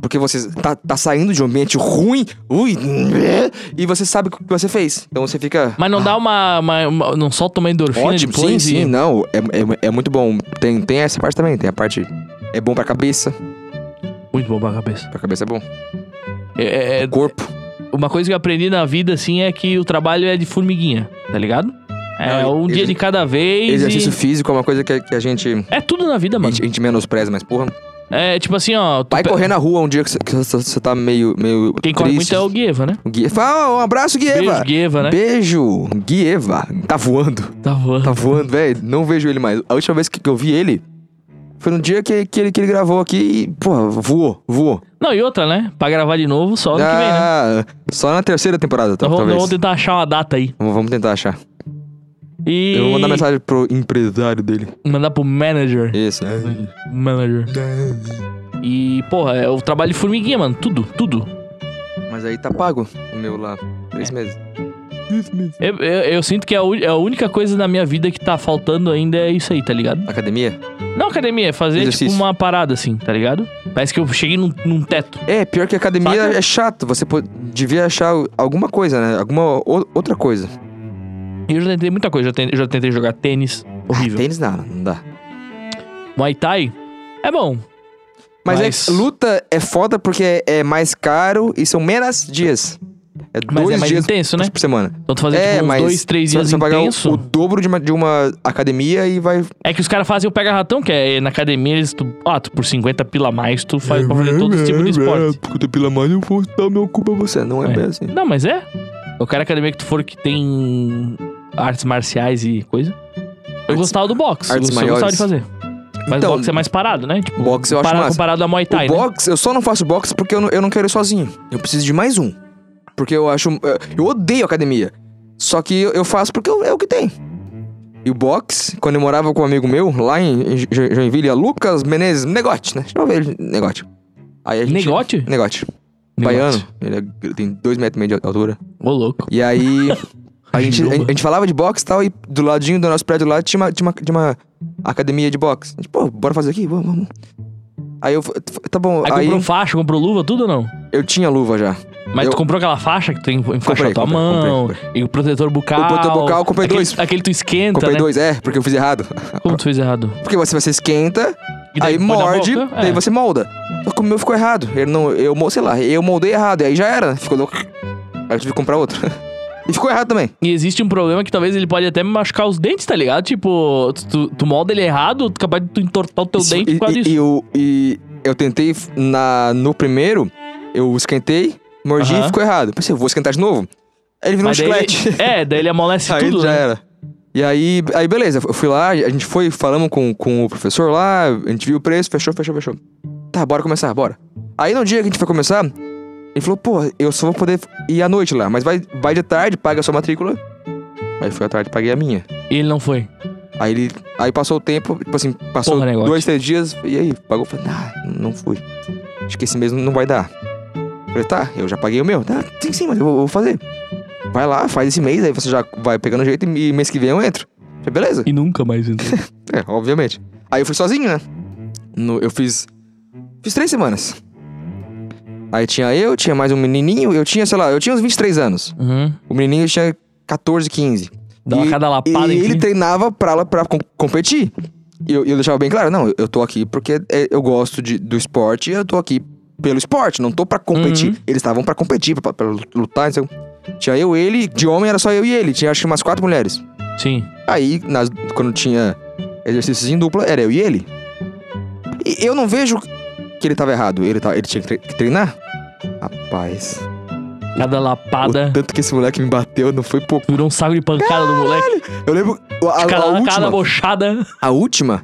Porque você tá, tá saindo de um ambiente ruim, ui, e você sabe o que você fez. Então você fica. Mas não dá uma, uma- uma- Não solta uma endorfina Ótimo, depois sim, e- sim, não. É, é, é muito bom. Tem, tem essa parte também. Tem a parte. É bom pra cabeça. Muito bom pra cabeça. Pra cabeça é bom. É, é- Corpo. uma coisa que eu aprendi na vida, assim, é que o trabalho é de formiguinha, tá ligado? É Não, um dia de cada vez. Exercício e... físico é uma coisa que, que a gente. É tudo na vida, A mano. gente, a gente menospreza, mas porra. É tipo assim, ó. Vai pe- correr na rua um dia que você, tá meio. meio Quem corre muito triste. é o Guieva, né? O Gui. Fala, um abraço, Guieva. Beijo, Guieva, né? Beijo, Guieva. Tá voando. Tá voando. Tá voando, velho. Não vejo ele mais. A última vez que eu vi ele foi no dia que, que, ele, que ele gravou aqui e, pô, voou, voou. Não, e outra, né? Pra gravar de novo só ano que vem, né? Ah, Só na terceira temporada, Então tal- vamos, talvez. vamos tentar achar uma data aí. Vamos tentar achar. E. Eu vou mandar mensagem pro empresário dele. Mandar pro manager. Isso. Manager. E, porra, é o trabalho de formiguinha, mano. Tudo, tudo. Mas aí tá pago o meu lá. Três É. meses. Eu, eu, eu sinto que a, u- a única coisa na minha vida que tá faltando ainda é isso aí, tá ligado? Academia? Não academia, é fazer Exercício. tipo uma parada assim, tá ligado? Parece que eu cheguei num, num teto. É, pior que academia Saca? é chato. Você pô- devia achar alguma coisa, né? Alguma o- outra coisa. E eu já tentei muita coisa. Já tentei, já tentei jogar tênis. Horrível. Ah, tênis não, não dá. Muay Thai é bom. Mas, Mas- é, luta é foda porque é, é mais caro e são menos dias. É Mas dois é mais dias intenso, né? por semana. Então tu fazer é, tipo uns dois, três dias você vai pagar o, intenso. o dobro de uma, de uma academia e vai... É que os caras fazem o pega-ratão, que é na academia, eles, tu, ah, tu por 50 pila a mais, tu faz pra fazer todo esse tipo de esporte. Porque tu pila mais, eu vou dar meu cu pra você. Não é, É. bem assim. Não, mas é. Qualquer academia que tu for que tem artes marciais e coisa. Eu Artes- gostava do boxe. artes eu gostava de maiores. fazer. Mas Então, boxe é mais parado, né? Tipo, boxe eu acho para- massa. comparado a Muay Thai, o né? boxe, eu só não faço boxe porque eu não, eu não quero ir sozinho. Eu preciso de mais um. Porque eu acho. eh, Eu odeio academia. Só que eu, faço porque eu- é o que tem. E o boxe, quando eu morava com um amigo meu, lá em, em Jo- Joinville, é Lucas Menezes, Negote, né? Chama ele Negote. Aí a gente, Negote? Negote. Baiano. Ele, é- ele tem dois metros e meio de altura. Ô, louco. E aí. [LAUGHS] A gente, a, Juba. gente falava de boxe e tal, e do ladinho do nosso prédio lá tinha uma, tinha uma, tinha uma academia de boxe. A gente, pô, bora fazer aqui? Vamos, vamos. Aí eu, tá bom, Aí, aí, comprou faixa, comprou luva, tudo ou não? eu tinha luva já. Mas Eu- tu comprou aquela faixa que tu en- enfaixa Comprei, a tua comprei, mão, comprei, e o protetor bucal. O protetor bucal eu comprei aquele, dois. Aquele tu esquenta, Comprei né? dois, é, porque eu fiz errado. Como tu fez errado? Porque você, você esquenta, E daí aí morde, boca? daí É. você molda. Só que o meu ficou errado. Ele não, eu, sei lá, eu moldei errado, e aí já era, ficou louco. Aí eu tive que comprar outro. [LAUGHS] e ficou errado também. E existe um problema que talvez ele pode até machucar os dentes, tá ligado? Tipo, tu, tu molda ele errado, tu capaz de tu entortar o teu Isso- dente e, por causa e, disso. e eu, e eu tentei na, no primeiro, eu esquentei, mordi e ficou errado. Pensei, eu vou esquentar de novo. Aí ele virou um ele- chiclete. [LAUGHS] é, daí ele amolece [LAUGHS] aí tudo, já né? era. E aí, aí, beleza, eu fui lá, a gente foi, falamos com, com o professor lá, a gente viu o preço, fechou, fechou, fechou. Tá, bora começar, bora. Aí no dia que a gente foi começar, ele falou, pô, eu só vou poder ir à noite lá, mas vai, vai de tarde, paga a sua matrícula. Aí fui à tarde, paguei a minha. E ele não foi. Aí ele. Aí passou o tempo, tipo assim, passou Porra, dois, três dias, e aí, pagou? Falei, ah, não fui. Acho que esse mês não vai dar. Falei, tá, eu já paguei o meu. Tá, sim, sim, mas eu vou, fazer. Vai lá, faz esse mês, aí você já vai pegando jeito e mês que vem eu entro. Falei, beleza. E nunca mais entrou. [LAUGHS] É, obviamente. Aí eu fui sozinho, né? No- eu fiz. Fiz três semanas. Aí tinha eu, tinha mais um menininho, eu tinha, sei lá, eu tinha uns 23 anos. uhum. O menininho tinha 14, 15. Dá uma E- cada lapada E ele ti. treinava pra, pra com- competir. E eu, eu deixava bem claro, não, eu tô aqui porque é, eu gosto de, do esporte e eu tô aqui pelo esporte, não tô pra competir. Uhum. Eles estavam pra competir, pra, pra lutar, então... Tinha eu, ele, de homem era só eu e ele, tinha acho que umas quatro mulheres. Sim. Aí, nas, quando tinha exercícios em dupla, era eu e ele. E eu não vejo que ele tava errado, ele, tava, ele tinha que tre- que treinar. Rapaz, Cada o lapada tanto que esse moleque me bateu não foi pouco. virou um saco de pancada do moleque. Eu lembro, a, a, cada, a cada última... bochada. A última,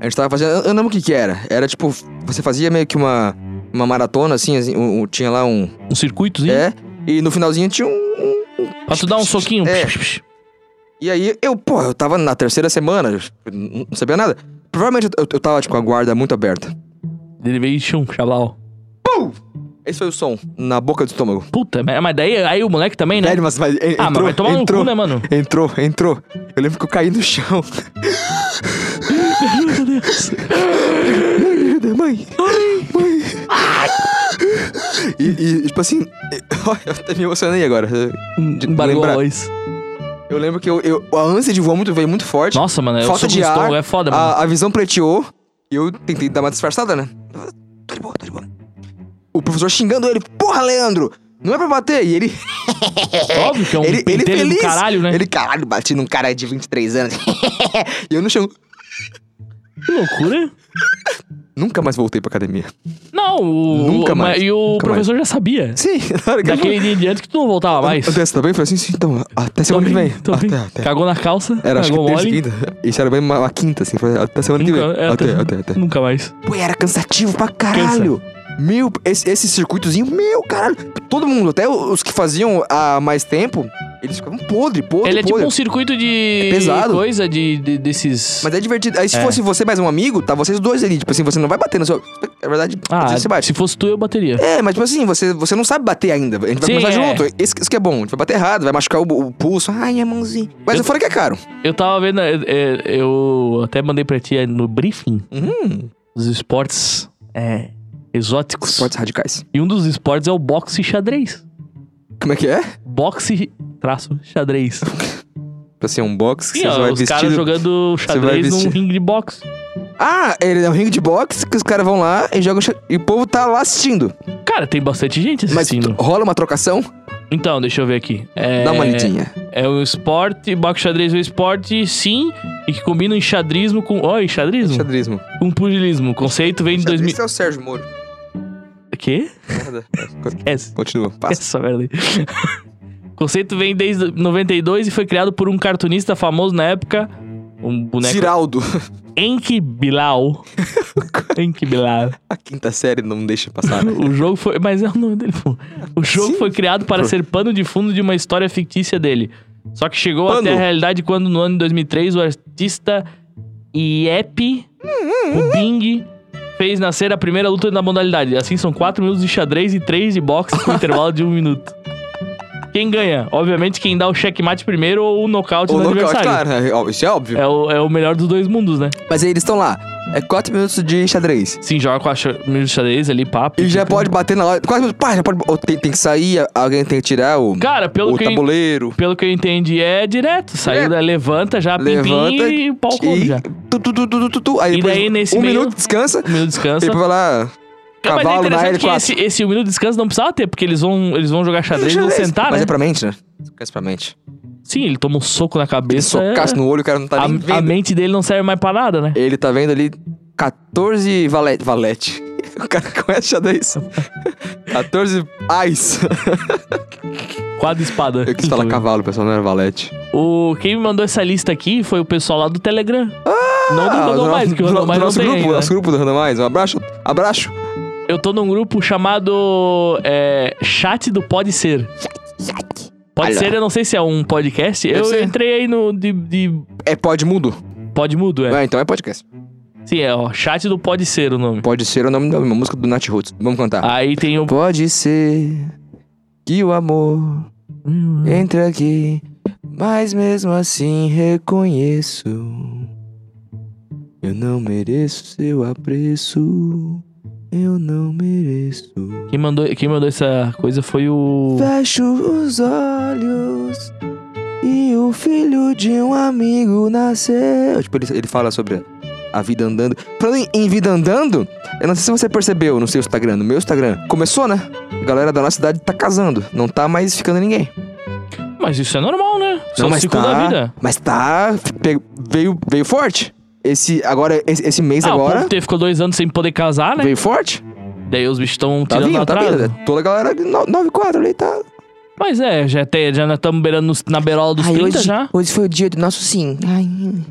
a gente tava fazendo. Eu não lembro o que que era. Era tipo, você fazia meio que uma, uma maratona, assim, assim, um- um- tinha lá um. Um circuitozinho. É. E no finalzinho tinha um. um- Pra tu dar um soquinho. É. E aí, eu, pô, eu tava na terceira semana, não sabia nada. Provavelmente eu, eu tava, tipo, com a guarda muito aberta. E chum, chaval. Esse foi o som, na boca do estômago. Puta, mas daí aí o moleque também, né? Velho, mas, mas en- entrou, ah, mas vai tomar entrou, no cu, né, mano? Entrou, entrou. Eu lembro que eu caí no chão. [LAUGHS] Mãe, mãe. E, e, tipo assim, [LAUGHS] eu até me emocionei agora. Embargou a voz. Eu lembro que eu, eu, a ânsia de vômito veio muito forte. Nossa, mano, Falta de ar, é foda, mano. A, a visão pleiteou e eu tentei dar uma disfarçada, né? Tô de boa, tô de boa. O professor xingando ele, porra, Leandro! Não é pra bater! E ele, [LAUGHS] Óbvio que é um ele, ele feliz. caralho, né? Ele, caralho, bati num cara de 23 anos. [LAUGHS] e eu no chão. Que loucura. [LAUGHS] Nunca mais voltei pra academia. Não, o, Nunca mais, E o nunca professor já sabia. Sim, [LAUGHS] hora que Daquele eu... dia em diante que tu não voltava mais. Você tá? Eu falei assim, sim, então, até semana que vem. tô bem. Até, até. Cagou na calça, Era, acho que terça mole. quinta. Isso era bem uma, uma quinta, assim. Foi até semana que Nunca, vem. é, até, até, até. Nunca mais. Pô, era cansativo pra caralho. Meu, esse, esse circuitozinho, meu, caralho. Todo mundo, até os que faziam há mais tempo, eles ficavam podre, podre, Ele é tipo podre. um circuito de É pesado. coisa de, de- desses. Mas é divertido. Aí se É. fosse você mais um amigo, tá vocês dois ali. Tipo assim, você não vai bater no seu... É verdade, ah, você bate. se fosse tu, eu bateria. É, mas tipo assim, você, você não sabe bater ainda. A gente vai Sim, começar é. junto. Isso, isso que é bom. A gente vai bater errado, vai machucar o, o pulso. Ai, minha mãozinha. Mas Eu- fora que é caro. Eu tava vendo, é, é, eu até mandei pra ti no briefing Hum, dos esportes é, exóticos. esportes radicais. E um dos esportes é o boxe e xadrez. Como é que é? Boxe, traço, xadrez. [LAUGHS] Tipo assim, um box que Sim, você ó, vai os caras jogando xadrez num vestir- ringue de boxe. Ah, ele é um ringue de boxe que os caras vão lá e jogam... xa- E o povo tá lá assistindo. Cara, tem bastante gente Mas assistindo. rola uma trocação? Então, deixa eu ver aqui. É, Dá uma lidinha. É um esporte, boxe xadrez é um esporte, sim, e que combina enxadrismo com... Ó, enxadrismo? Xadrismo. Com pugilismo. O conceito vem de 2000... Esse é o Sérgio Moro. Quê? Merda. Esquece. [LAUGHS] Continua, passa. Essa merda aí. Conceito vem desde 92 e foi criado por um cartunista famoso na época. Um boneco. Ciraldo. [LAUGHS] Enki Bilal. [LAUGHS] Enki Bilal. A quinta série não deixa passar, né? O jogo foi. Mas é o nome dele. pô. O jogo Sim. foi criado para ser pano de fundo de uma história fictícia dele. Só que chegou Pano. até a realidade quando, no ano de 2003, o artista Iep Bing fez nascer a primeira luta na modalidade. Assim, são 4 minutos de xadrez e 3 de boxe com [LAUGHS] intervalo de 1 minuto. Quem ganha? Obviamente, quem dá o checkmate primeiro ou o nocaute O no nocaute, adversário. claro, é, ó, isso é óbvio. É o, é o melhor dos dois mundos, né? Mas aí eles estão lá. É 4 minutos de xadrez. Sim, joga com a cha- minuto de xadrez ali, papo. E já pode bater na hora. 4 minutos, pá, já pode. tem, tem que sair, alguém tem que tirar o, Cara, pelo o que, eu, tabuleiro. pelo que eu entendi, é direto. Saiu, Direto. da levanta já, pim, Levanta pim, e o pau come já. Tu, tu, tu, tu, tu, tu. Aí E depois daí, nesse um meio- minuto descansa. Um minuto de E descansa. depois vai lá. É, mas é Cavalo na que L4. esse, esse um minuto de descanso não precisava ter, porque eles vão, eles vão jogar xadrez e vão sentar, Mas né? é pra mente, né? Esquece pra mente. Sim, ele toma um soco na Ele cabeça. socasse é- no olho, o cara não tá a, nem a vendo. mente dele não serve mais pra nada, né? Ele tá vendo ali 14 valete. Valete. [LAUGHS] O cara conhece xadrez. 14 ais. [LAUGHS] Quadro espada. Eu quis falar cavalo, o pessoal não era valete. O, quem me mandou essa lista aqui foi o pessoal lá do Telegram. não do Ah, Randomize, que o do- do Randomize não nosso grupo, ainda. nosso grupo do Randomize. Um abraço. Abraço. Eu tô num grupo chamado é, Chat do Pode Ser. Pode Olha. ser, eu não sei se é um podcast. Deve eu ser. entrei aí no de, de É pode mudo? Pode Mudo, é. É, então é podcast. Sim, é, ó. Chat do Pode Ser o nome. Pode ser o nome da música do Nat Roots. Vamos cantar. Aí tem o. Pode ser que o amor entre aqui, mas mesmo assim reconheço. Eu não mereço seu apreço. Eu não mereço. Quem mandou, quem mandou essa coisa foi o. Fecho os olhos e o filho de um amigo nasceu. Tipo, ele, ele fala sobre a vida andando. Falando em, em vida andando, eu não sei se você percebeu no seu Instagram, no meu Instagram. Começou, né? A galera da nossa cidade tá casando. Não tá mais ficando ninguém. Mas isso é normal, né? É Não, o mas ciclo tá, da vida. Mas tá. Veio, veio forte. Esse, agora, esse, esse mês Ah, o agora. teve, ficou dois anos sem poder casar, né? Veio forte. Daí os bichos estão Tá tirando vindo, tá vindo. Toda a galera de no- 94 ali tá. Mas é, já tem, já estamos beirando na berola dos 30 já. hoje foi o dia do nosso sim. Ai,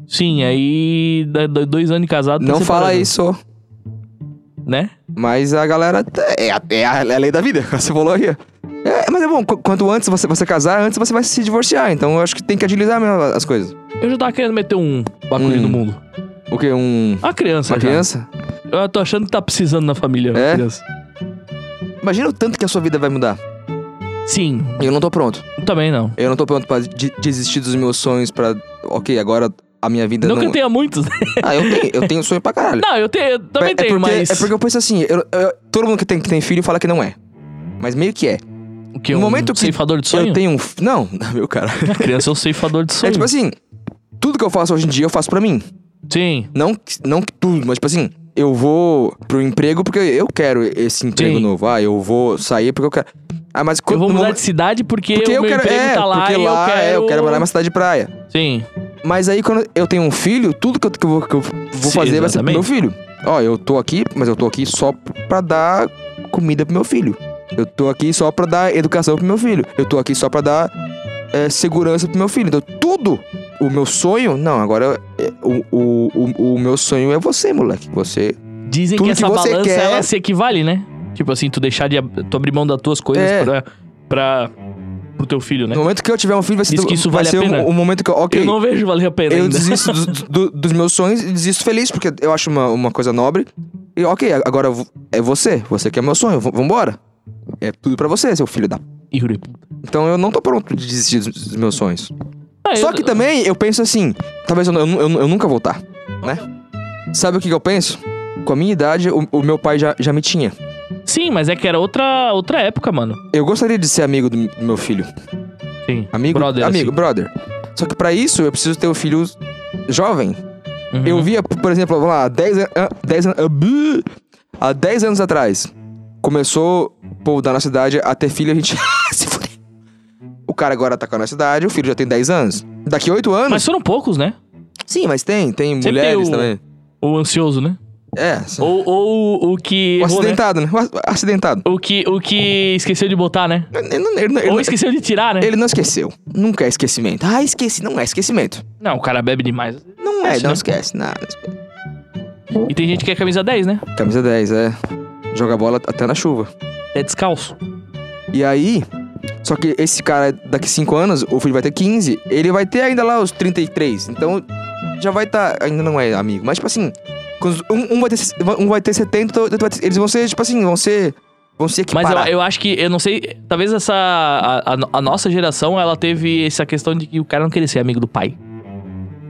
Sim, aí dois anos de casado. tá não fala separando, isso. Né? Mas a galera. tá- É a, é a- é a lei da vida, [LAUGHS] você falou aí. É, mas é bom, qu- quanto antes você, você casar, antes você vai se divorciar. Então eu acho que tem que agilizar mesmo as coisas. Eu já tava querendo meter um bagulho Hum. no mundo. O quê? Um. A criança, Uma já. criança? Eu tô achando que tá precisando na família. É? criança. Imagina o tanto que a sua vida vai mudar. Sim, Eu não tô pronto. também não. Eu não tô pronto pra de- desistir dos meus sonhos pra. Ok, agora a minha vida Não, não. que eu tenha muitos, né? [LAUGHS] Ah, eu tenho, eu tenho sonho pra caralho. Não, eu, tenho, eu também é, tenho, porque, mas. é porque eu penso assim, eu- eu- todo mundo que tem, que tem filho fala que não é. Mas meio que é. O que, no um momento que ceifador de sonho? Eu tenho um. f- Não, [LAUGHS] meu cara. Criança é um ceifador de sonho. É tipo assim, tudo que eu faço hoje em dia eu faço pra mim. Sim, Não, que- não tudo, mas tipo assim, eu vou pro emprego porque eu quero esse emprego Sim. novo. Ah, eu vou sair porque eu quero. Ah, mas eu quando vou no mudar de cidade porque, porque eu quero, é, tá lá porque e lá eu quero... é, eu quero morar numa cidade de praia. Sim, Mas aí quando eu tenho um filho, tudo que eu, que eu vou, que eu vou Sim, fazer vai ser pro exatamente. meu filho. Ó, eu tô aqui, mas eu tô aqui só pra dar comida pro meu filho. Eu tô aqui só pra dar educação pro meu filho. Eu tô aqui só pra dar é, segurança pro meu filho. Então tudo, o meu sonho, não, agora é, o, o, o, o meu sonho é você, moleque. Você dizem que que essa você balança, quer- ela se equivale, né? Tipo assim, tu deixar de... Tu abrir mão das tuas coisas É. pra, pra... Pro teu filho, né? No momento que eu tiver um filho, vai ser, Diz que isso vai vale a pena. um, um momento que eu. Ok, Eu não vejo valer a pena eu ainda. desisto dos, do- dos meus sonhos e desisto feliz, porque eu acho uma, uma coisa nobre. E ok, agora é você. Você que é meu sonho. v- Vambora. É tudo pra você, seu filho da. Então eu não tô pronto de desistir dos meus sonhos. Ah, Só eu- que também eu penso assim: talvez eu, eu, eu, nu- eu nunca voltar, né? Sabe o que, que eu penso? Com a minha idade, o, o meu pai já, já me tinha. Sim, mas é que era outra, outra época, mano. Eu gostaria de ser amigo do, do meu filho. Sim. Amigo? Brother, amigo, assim. brother. Só que pra isso eu preciso ter um filho jovem. Uhum. Eu via, por exemplo, vamos lá, há 10 an- ah, 10 an- ah, buh, há 10 anos atrás, começou o povo da nossa cidade a ter filho, a gente. [LAUGHS] O cara agora tá com a nossa idade, o filho já tem 10 anos. Daqui 8 anos. Mas foram poucos, né? Sim, mas tem, tem Sempre mulheres tem o- também. O ansioso, né? É, Ou, ou o que. o errou, né? acidentado, né? O acidentado. O que, o que esqueceu de botar, né? Ele, não- ele não- ele Ou não- esqueceu de tirar, né? ele não esqueceu. Nunca é esquecimento. Ah, esqueci. Não é esquecimento. Não, o cara bebe demais. Não é, Esquece, não né? esquece. Esquece. E tem gente que é camisa 10, né? Camisa 10, é. Joga bola até na chuva. É descalço. E aí, só que esse cara, daqui 5 anos, o filho vai ter 15, ele vai ter ainda lá os 33. Então, já vai estar. ainda não é amigo. Mas, tipo assim, um, um vai, ter, um vai ter 70, outro vai ter- eles vão ser, tipo assim, vão ser. Vão se Mas eu, eu acho que, eu não sei, talvez essa. A, a- a nossa geração, ela teve essa questão de que o cara não queria ser amigo do pai.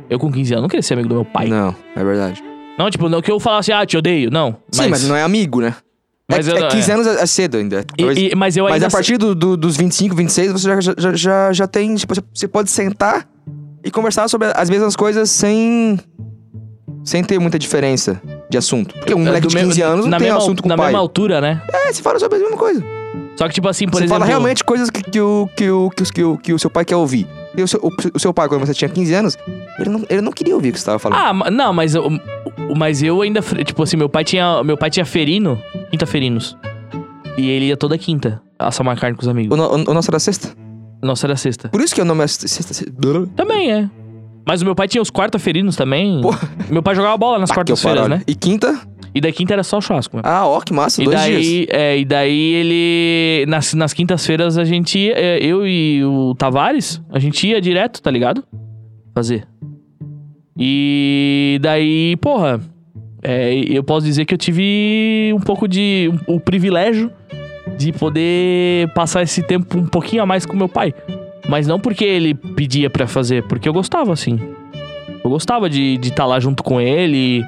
Eu com 15 anos não queria ser amigo do meu pai. Não, Não, é verdade. tipo, não que eu falasse, ah, te odeio. Não. Sim, mas, não é amigo, né? Mas é, eu é não- 15 é. anos é é cedo ainda. E- Talvez- e- mas eu Mas a partir do, do- dos 25, 26, você já, já, já, já tem. Tipo, você- você pode sentar e conversar sobre as mesmas coisas sem. Sem ter muita diferença de assunto. Porque um é moleque de mesmo- 15 anos não na tem mesma, assunto com Na o pai. mesma altura, né? É, você fala sobre a mesma coisa. Só que, tipo assim, por você exemplo. fala realmente coisas que, que, o, que, o, que, o, que o seu pai quer ouvir. E o seu, o, o seu pai, quando você tinha 15 anos, ele não, ele não queria ouvir o que você tava falando. Ah, ma- não, mas eu, mas eu ainda. Tipo assim, meu pai tinha. Meu pai tinha ferino, quinta ferinos. E ele ia toda quinta assar carne com os amigos. O, no- o nosso era sexta. Nossa, era sexta. Por isso que o nome é sexta. sexta. Também é. Mas o meu pai tinha os quarta-ferinos também. Pô. Meu pai jogava bola nas que eu quartas-feiras, né? E quinta? E daí quinta era só o churrasco. meu. Ah, ó, que massa, E dois dias. daí, é, e daí ele. Nas, nas quintas-feiras a gente ia. é, Eu e o Tavares, a gente ia direto, tá ligado? Fazer. E daí, porra. é, eu posso dizer que eu tive um pouco de. um- o privilégio de poder passar esse tempo um pouquinho a mais com meu pai. Mas não porque ele pedia pra fazer, porque eu gostava, assim. Eu gostava de estar lá junto com ele. E,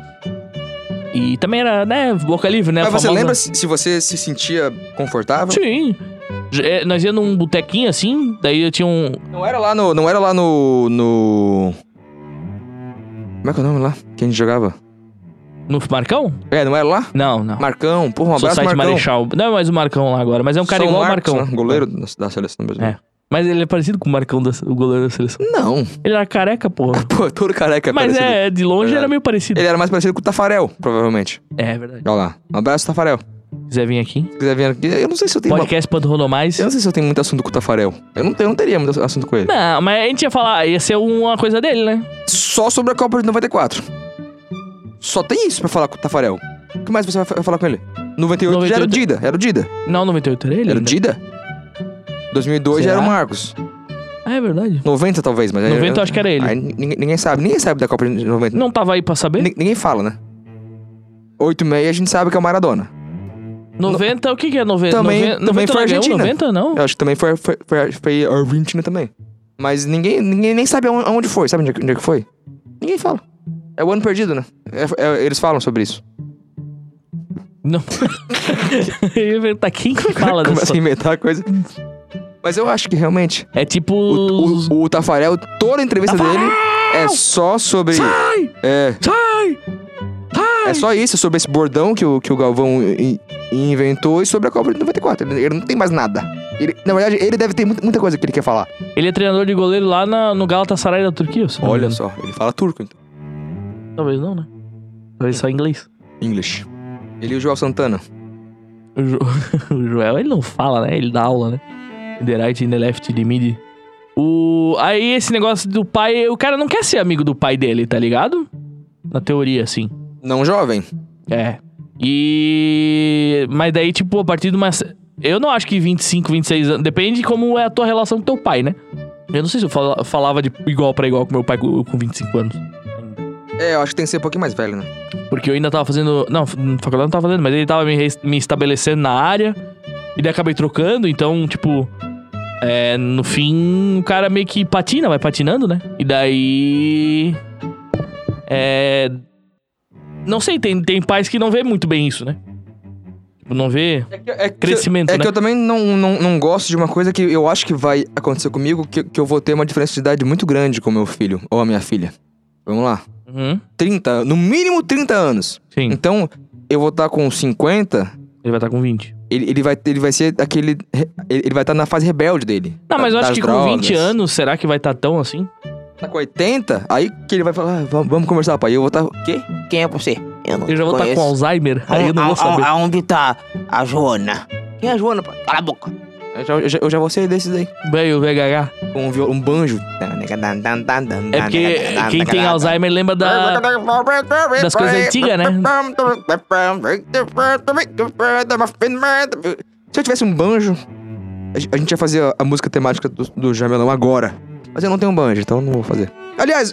e também era, né, boca livre, né? Mas você famosa- lembra se se você se sentia confortável? Sim. É, nós ia num botequinho assim, daí eu tinha um. Não era lá no. Não era lá no. no... Como é que é o nome lá? Que a gente jogava? No Marcão? É, não era lá? Não, não. Marcão, porra, um abraço, Society Marcão. Marechal. Não é mais o Marcão lá agora, mas é um cara São igual Marcos, o Marcão. né? Goleiro da, da seleção brasileira. É. Mas ele é parecido com o Marcão, da, o goleiro da seleção. Não. Ele era careca, porra. [LAUGHS] Pô, todo careca é mas parecido. é, de longe era meio parecido. Ele era mais parecido com o Tafarel, provavelmente. É, é verdade. Olha lá. Um abraço, Tafarel. Se quiser vir aqui. Se quiser vir aqui, eu não sei se eu tenho. uma- Podcast Panto Mais. Eu não sei se eu tenho muito assunto com o Tafarel. Eu não, eu não teria muito assunto com ele. Não, mas a gente ia falar, ia ser uma coisa dele, né? Só sobre a Copa de 94. Só tem isso pra falar com o Tafarel. O que mais você vai fa- falar com ele? 98, já era o 98. Dida. Era o Dida. Não, 98 era ele? Era o ainda? Dida? 2002 já era o Marcos. Ah, é verdade. 90 talvez, mas... aí- 90 eu acho que era ele. Aí ninguém, ninguém sabe. Ninguém sabe da Copa de 90. Não tava aí pra saber? Ni- Ninguém fala, né? 8 e meia a gente sabe que é o Maradona. 90, o que que é 90? Também- 90, também 90 foi não ganhou, Argentina. 90 não? Eu acho que também foi, foi, foi, foi a Argentina também. Mas ninguém, ninguém nem sabe aonde, aonde foi. Sabe onde, é que- onde é que foi? Ninguém fala. É o ano perdido, né? É- é- eles falam sobre isso. Não. [LAUGHS] Eu ia perguntar quem que fala Começa dessa... a inventar coisa. Mas eu acho que realmente É tipo... o, o, o Tafarel, toda a entrevista Tafarel! dele é só sobre. Sai! É, Sai! é só isso, sobre esse bordão que o, que o Galvão inventou e sobre a Copa de 94. Ele, ele não tem mais nada. Ele- na verdade, ele deve ter muita, muita coisa que ele quer falar. Ele é treinador de goleiro lá na- no Galatasaray da Turquia. Olha engano. só, ele fala turco, então. Talvez não, né? Talvez só inglês. English. Ele e o João Santana. O, Jo- [LAUGHS] o Joel, ele não fala, né? Ele dá aula, né? In the right, in the left, the mid. O... Aí esse negócio do pai... O cara não quer ser amigo do pai dele, tá ligado? Na teoria, assim. Não jovem. É. E. Mas daí, tipo, a partir de uma. Eu não acho que 25, 26 anos. Depende de como é a tua relação com teu pai, né? Eu não sei se eu fala- falava de igual pra igual com meu pai com com 25 anos. É, eu acho que tem que ser um pouquinho mais velho, né? Porque eu ainda tava fazendo. Não, na faculdade não tava fazendo, mas ele tava me, me estabelecendo na área. E daí acabei trocando, então, tipo. É, no fim, o cara meio que patina, vai patinando, né? E daí. É. Não sei, tem, tem pais que não vê muito bem isso, né? Tipo, não vê. É que, é Crescimento, É né? que eu também não, não, não gosto de uma coisa que eu acho que vai acontecer comigo, que, que eu vou ter uma diferença de idade muito grande com meu filho ou a minha filha. Vamos lá. Uhum, 30, no mínimo 30 anos. sim, Então, eu vou estar com 50, ele vai estar com 20. ele, ele, vai, ele vai ser aquele. Ele vai estar na fase rebelde dele. Não, mas eu acho que com drogas. 20 anos, será que vai estar tão assim? Tá com 80, aí que ele vai falar, ah, vamos, vamos conversar, pai. Eu vou estar. Quê? Quem é você? Eu não Eu já vou estar com conheço. Alzheimer, aí eu não vou A- a- saber. Aonde tá a Joana? Quem é a Joana, pai? Cala a boca. Eu já, eu já, eu já vou ser desses aí. Velho, o VHH. Com um, viol- um banjo. É porque quem tem Alzheimer lembra da... das coisas antigas, né? Se eu tivesse um banjo, a gen- a gente ia fazer a, a música temática do, do Jamelão agora. Mas eu não tenho um banjo, então não vou fazer. Aliás,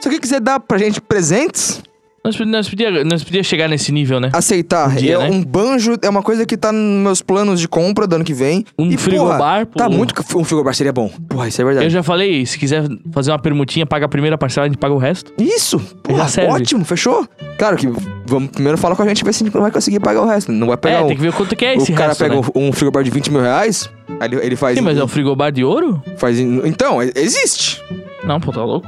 se alguém quiser dar pra gente presentes, Nós, nós, podia, nós podia chegar nesse nível, né? aceitar. Um dia, É, né? Um banjo é uma coisa que tá nos meus planos de compra do ano que vem. Um E, frigobar, porra, Tá pô. muito. Um frigobar seria bom. Porra, isso é verdade. Eu já falei, se quiser fazer uma permutinha, paga a primeira parcela, a gente paga o resto. Isso! Porra, ótimo, fechou? Claro que vamos primeiro falar com a gente ver se a gente não vai conseguir pagar o resto. Não vai pegar é, um, tem que ver quanto que é esse o cara resto, pega né? um, frigobar de 20 mil reais, aí ele, ele faz. Sim, mas é um frigobar de ouro? faz Então, existe. Não, pô, tá louco.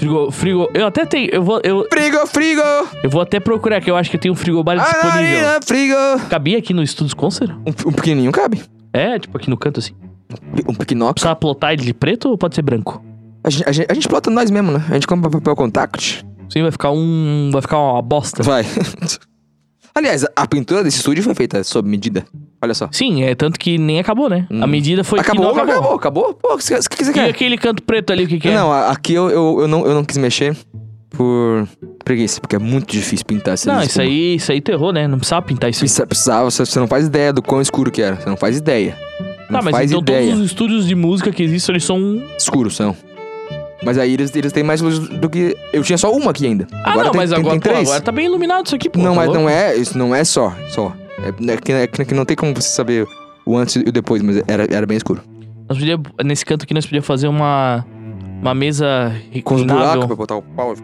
Frigo, frigo... Eu até tenho... Eu vou, eu, Frigo, frigo! eu vou até procurar, que eu acho que tem um frigobar disponível. Ararina, frigo! Cabia aqui no Estúdios Concert? Um, um pequenininho cabe. É, tipo aqui no canto, assim. Um pequenox. Precisa plotar ele de preto ou pode ser branco? A gente, a, gente, a gente plota nós mesmo, né? A gente compra papel contact. Sim, vai ficar um... Vai ficar uma bosta. Vai. [LAUGHS] Aliás, a pintura desse estúdio foi feita sob medida. Olha só. Sim, é tanto que nem acabou, né? A Hum. medida foi acabou, que não acabou. acabou, acabou. Pô, o que você o que você E quer? aquele canto preto ali, o que que é? Não, a- aqui eu, eu, eu, não, eu não quis mexer por preguiça, porque é muito difícil pintar esse Não, isso aí, isso aí terror, né? Não precisava pintar isso. Precisa, precisava, você, não faz ideia do quão escuro que era. Você não faz ideia. Não Tá, mas faz então ideia. todos os estúdios de música que existem, eles são... Escuros são. Mas aí eles, eles têm mais luz do que. Eu tinha só uma aqui ainda. Ah, não, tem, mas tem, agora, tem pô, agora tá bem iluminado isso aqui, pô. não, tá mas louco? não é. Isso não é só. Só. É, é que, é que- não tem como você saber o antes e o depois, mas era, era bem escuro. Nós podia, nesse canto aqui, nós podíamos fazer uma... Uma mesa Com os buracos pra botar o pau.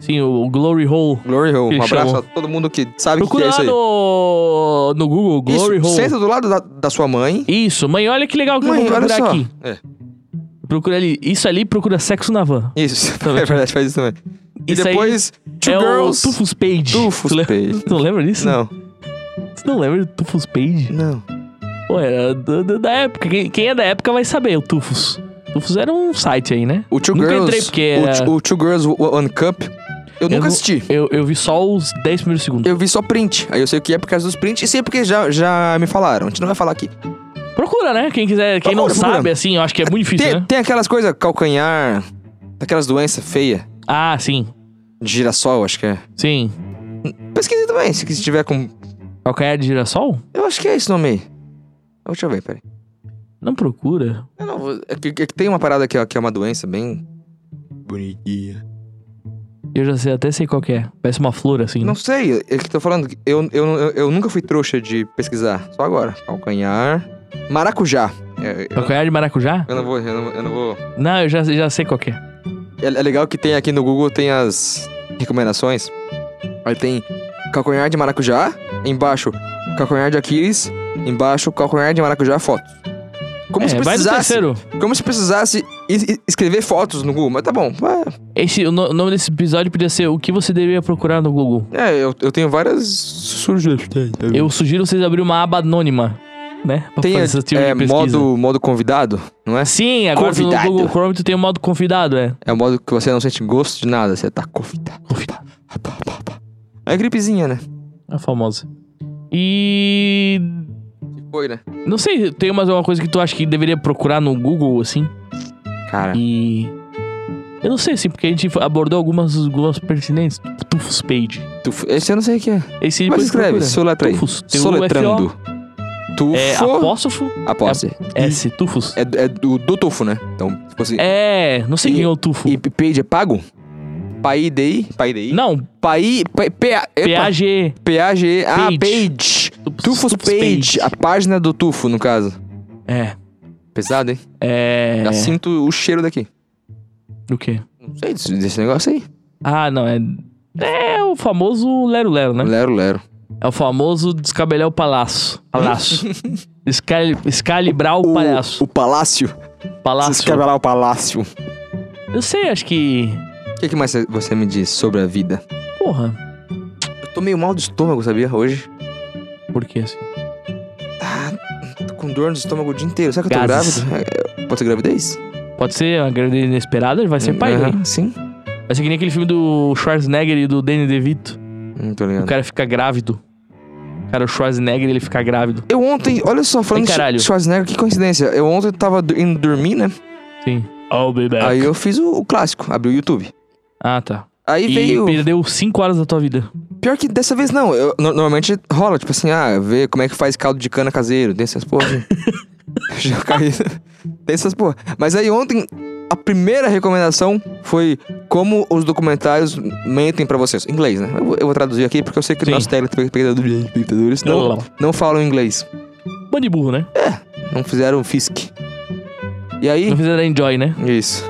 Sim, o Glory Hole. Glory Hole. Um abraço chamou. a todo mundo que sabe o que é isso aí. no... no Google, Glory isso, Hole. senta do lado da, da sua mãe. Isso, mãe, olha que legal que Mãe, eu vou procurar aqui. É, Procura ali. Isso ali procura sexo na van. isso. [LAUGHS] Também. é verdade, faz isso também. E Isso aí depois, Two é Girls. o Tufus Page. Tufus Tu Page. Tu não lembra disso? Não, Tu não lembra do Tufus Page? não. Pô, era do- do- da época. Quem, quem é da época vai saber, o Tufus. Tufus era um site aí, né? O Two Nunca Girls. entrei porque o, era- o Two Girls One Cup. Eu, nunca não- assisti. Eu, eu vi só os 10 primeiros segundos. Eu vi só print. Aí eu sei o que é por causa dos prints e sei porque já, já me falaram. A gente não vai falar aqui. Procura, né? Quem quiser, quem não Procura, procura. sabe, assim, eu acho que é muito difícil, Tem, né? tem aquelas coisas, calcanhar, aquelas doenças feias. Ah, sim. De girassol, acho que é. Sim. Pesquisa também, se se tiver com. Calcanhar de girassol? Eu acho que é esse nome aí. Deixa eu ver, peraí. Não procura. Eu não vou- é, que, é que tem uma parada aqui, ó, que é uma doença bem. Bonitinha. Eu já sei, até sei qual que é. Parece uma flor, assim. Não né? sei, é que tô falando. que Eu, eu, eu, eu nunca fui trouxa de pesquisar. Só agora. Calcanhar. Maracujá. É, eu, Calcanhar de maracujá? eu não vou. Eu não, eu não vou. Não, eu já, já sei qual que é. É, é legal que tem aqui no Google tem as recomendações. Aí tem calcanhar de maracujá, embaixo calcanhar de Aquiles, embaixo calcanhar de maracujá fotos. Como é, se precisasse, terceiro. como se precisasse es- es- escrever fotos no Google, mas tá bom. vai. Esse, o, no- o nome desse episódio podia ser O que você deveria procurar no Google. É, eu, eu tenho várias sugestões. Eu sugiro vocês abrir uma aba anônima, né? Pra Tem esse tipo é, modo, modo convidado, não é? Sim, agora tu no Convidado. Google Chrome tu tem o modo convidado, é. É o modo que você não sente gosto de nada, você tá convidado. Convidado. É gripezinha, né? A famosa. E. Foi, né? Não sei, tem mais alguma coisa que tu acha que deveria procurar no Google, assim? Cara, E. Eu não sei, assim, porque a gente abordou algumas, algumas pertinentes. Tipo, Tufus Page. tu, esse eu não sei o que é. Esse Mas escreve, soletra aí. Tufus. Soletrando. Tufo. É apóstrofo Apóstolo. S, Tufus. É, é do, do tufo, né? Então, se fosse. É, não sei E- quem é o Tufo. E page é pago? Pai DI? Não, Pai. PAG. PAG. Ah, Page. Tufus Page. A página do tufo, no caso. É. Pesado, hein? É. Já sinto o cheiro daqui. O quê? Não sei desse, desse negócio aí. Ah, não, é. É o famoso Lero Lero, né? Lero, lero. É o famoso descabelhar o palhaço. Palhaço. [LAUGHS] Escali... Escalibrar o, palhaço. O palácio. Palácio. Descabelar o palácio. Eu sei, acho que. O que, que mais você me diz sobre a vida? Porra. Eu tô meio mal do estômago, sabia? Hoje. Por que assim? Tá, tô com dor no estômago o dia inteiro. Será que eu tô Gases. grávido? É, Pode ser gravidez? Pode ser uma gravidez inesperada, ele vai ser pai, né? Sim. Vai ser que nem aquele filme do Schwarzenegger e do Danny DeVito. Não tô O cara fica grávido. O cara, o Schwarzenegger, ele fica grávido. Eu ontem, olha só, falando Ei, de. Schwarzenegger, que coincidência. Eu ontem tava do- indo dormir, né? Sim. I'll be back. Aí eu fiz o, o clássico, abri o YouTube. Ah, tá. Aí E veio. perdeu 5 horas da tua vida. Pior que dessa vez não. Eu, no- normalmente rola, tipo assim, ah, ver como é que faz caldo de cana caseiro. Tem essas porra. [LAUGHS] Já caí. Tem essas porra. Mas aí ontem, a primeira recomendação foi como os documentários mentem pra vocês. Inglês, né? Eu, vou- eu vou traduzir aqui porque eu sei que Sim. nossos telespectadores não, não falam inglês. Bando de burro, né? Não fizeram Fisk. E aí. Não fizeram enjoy, né? Isso.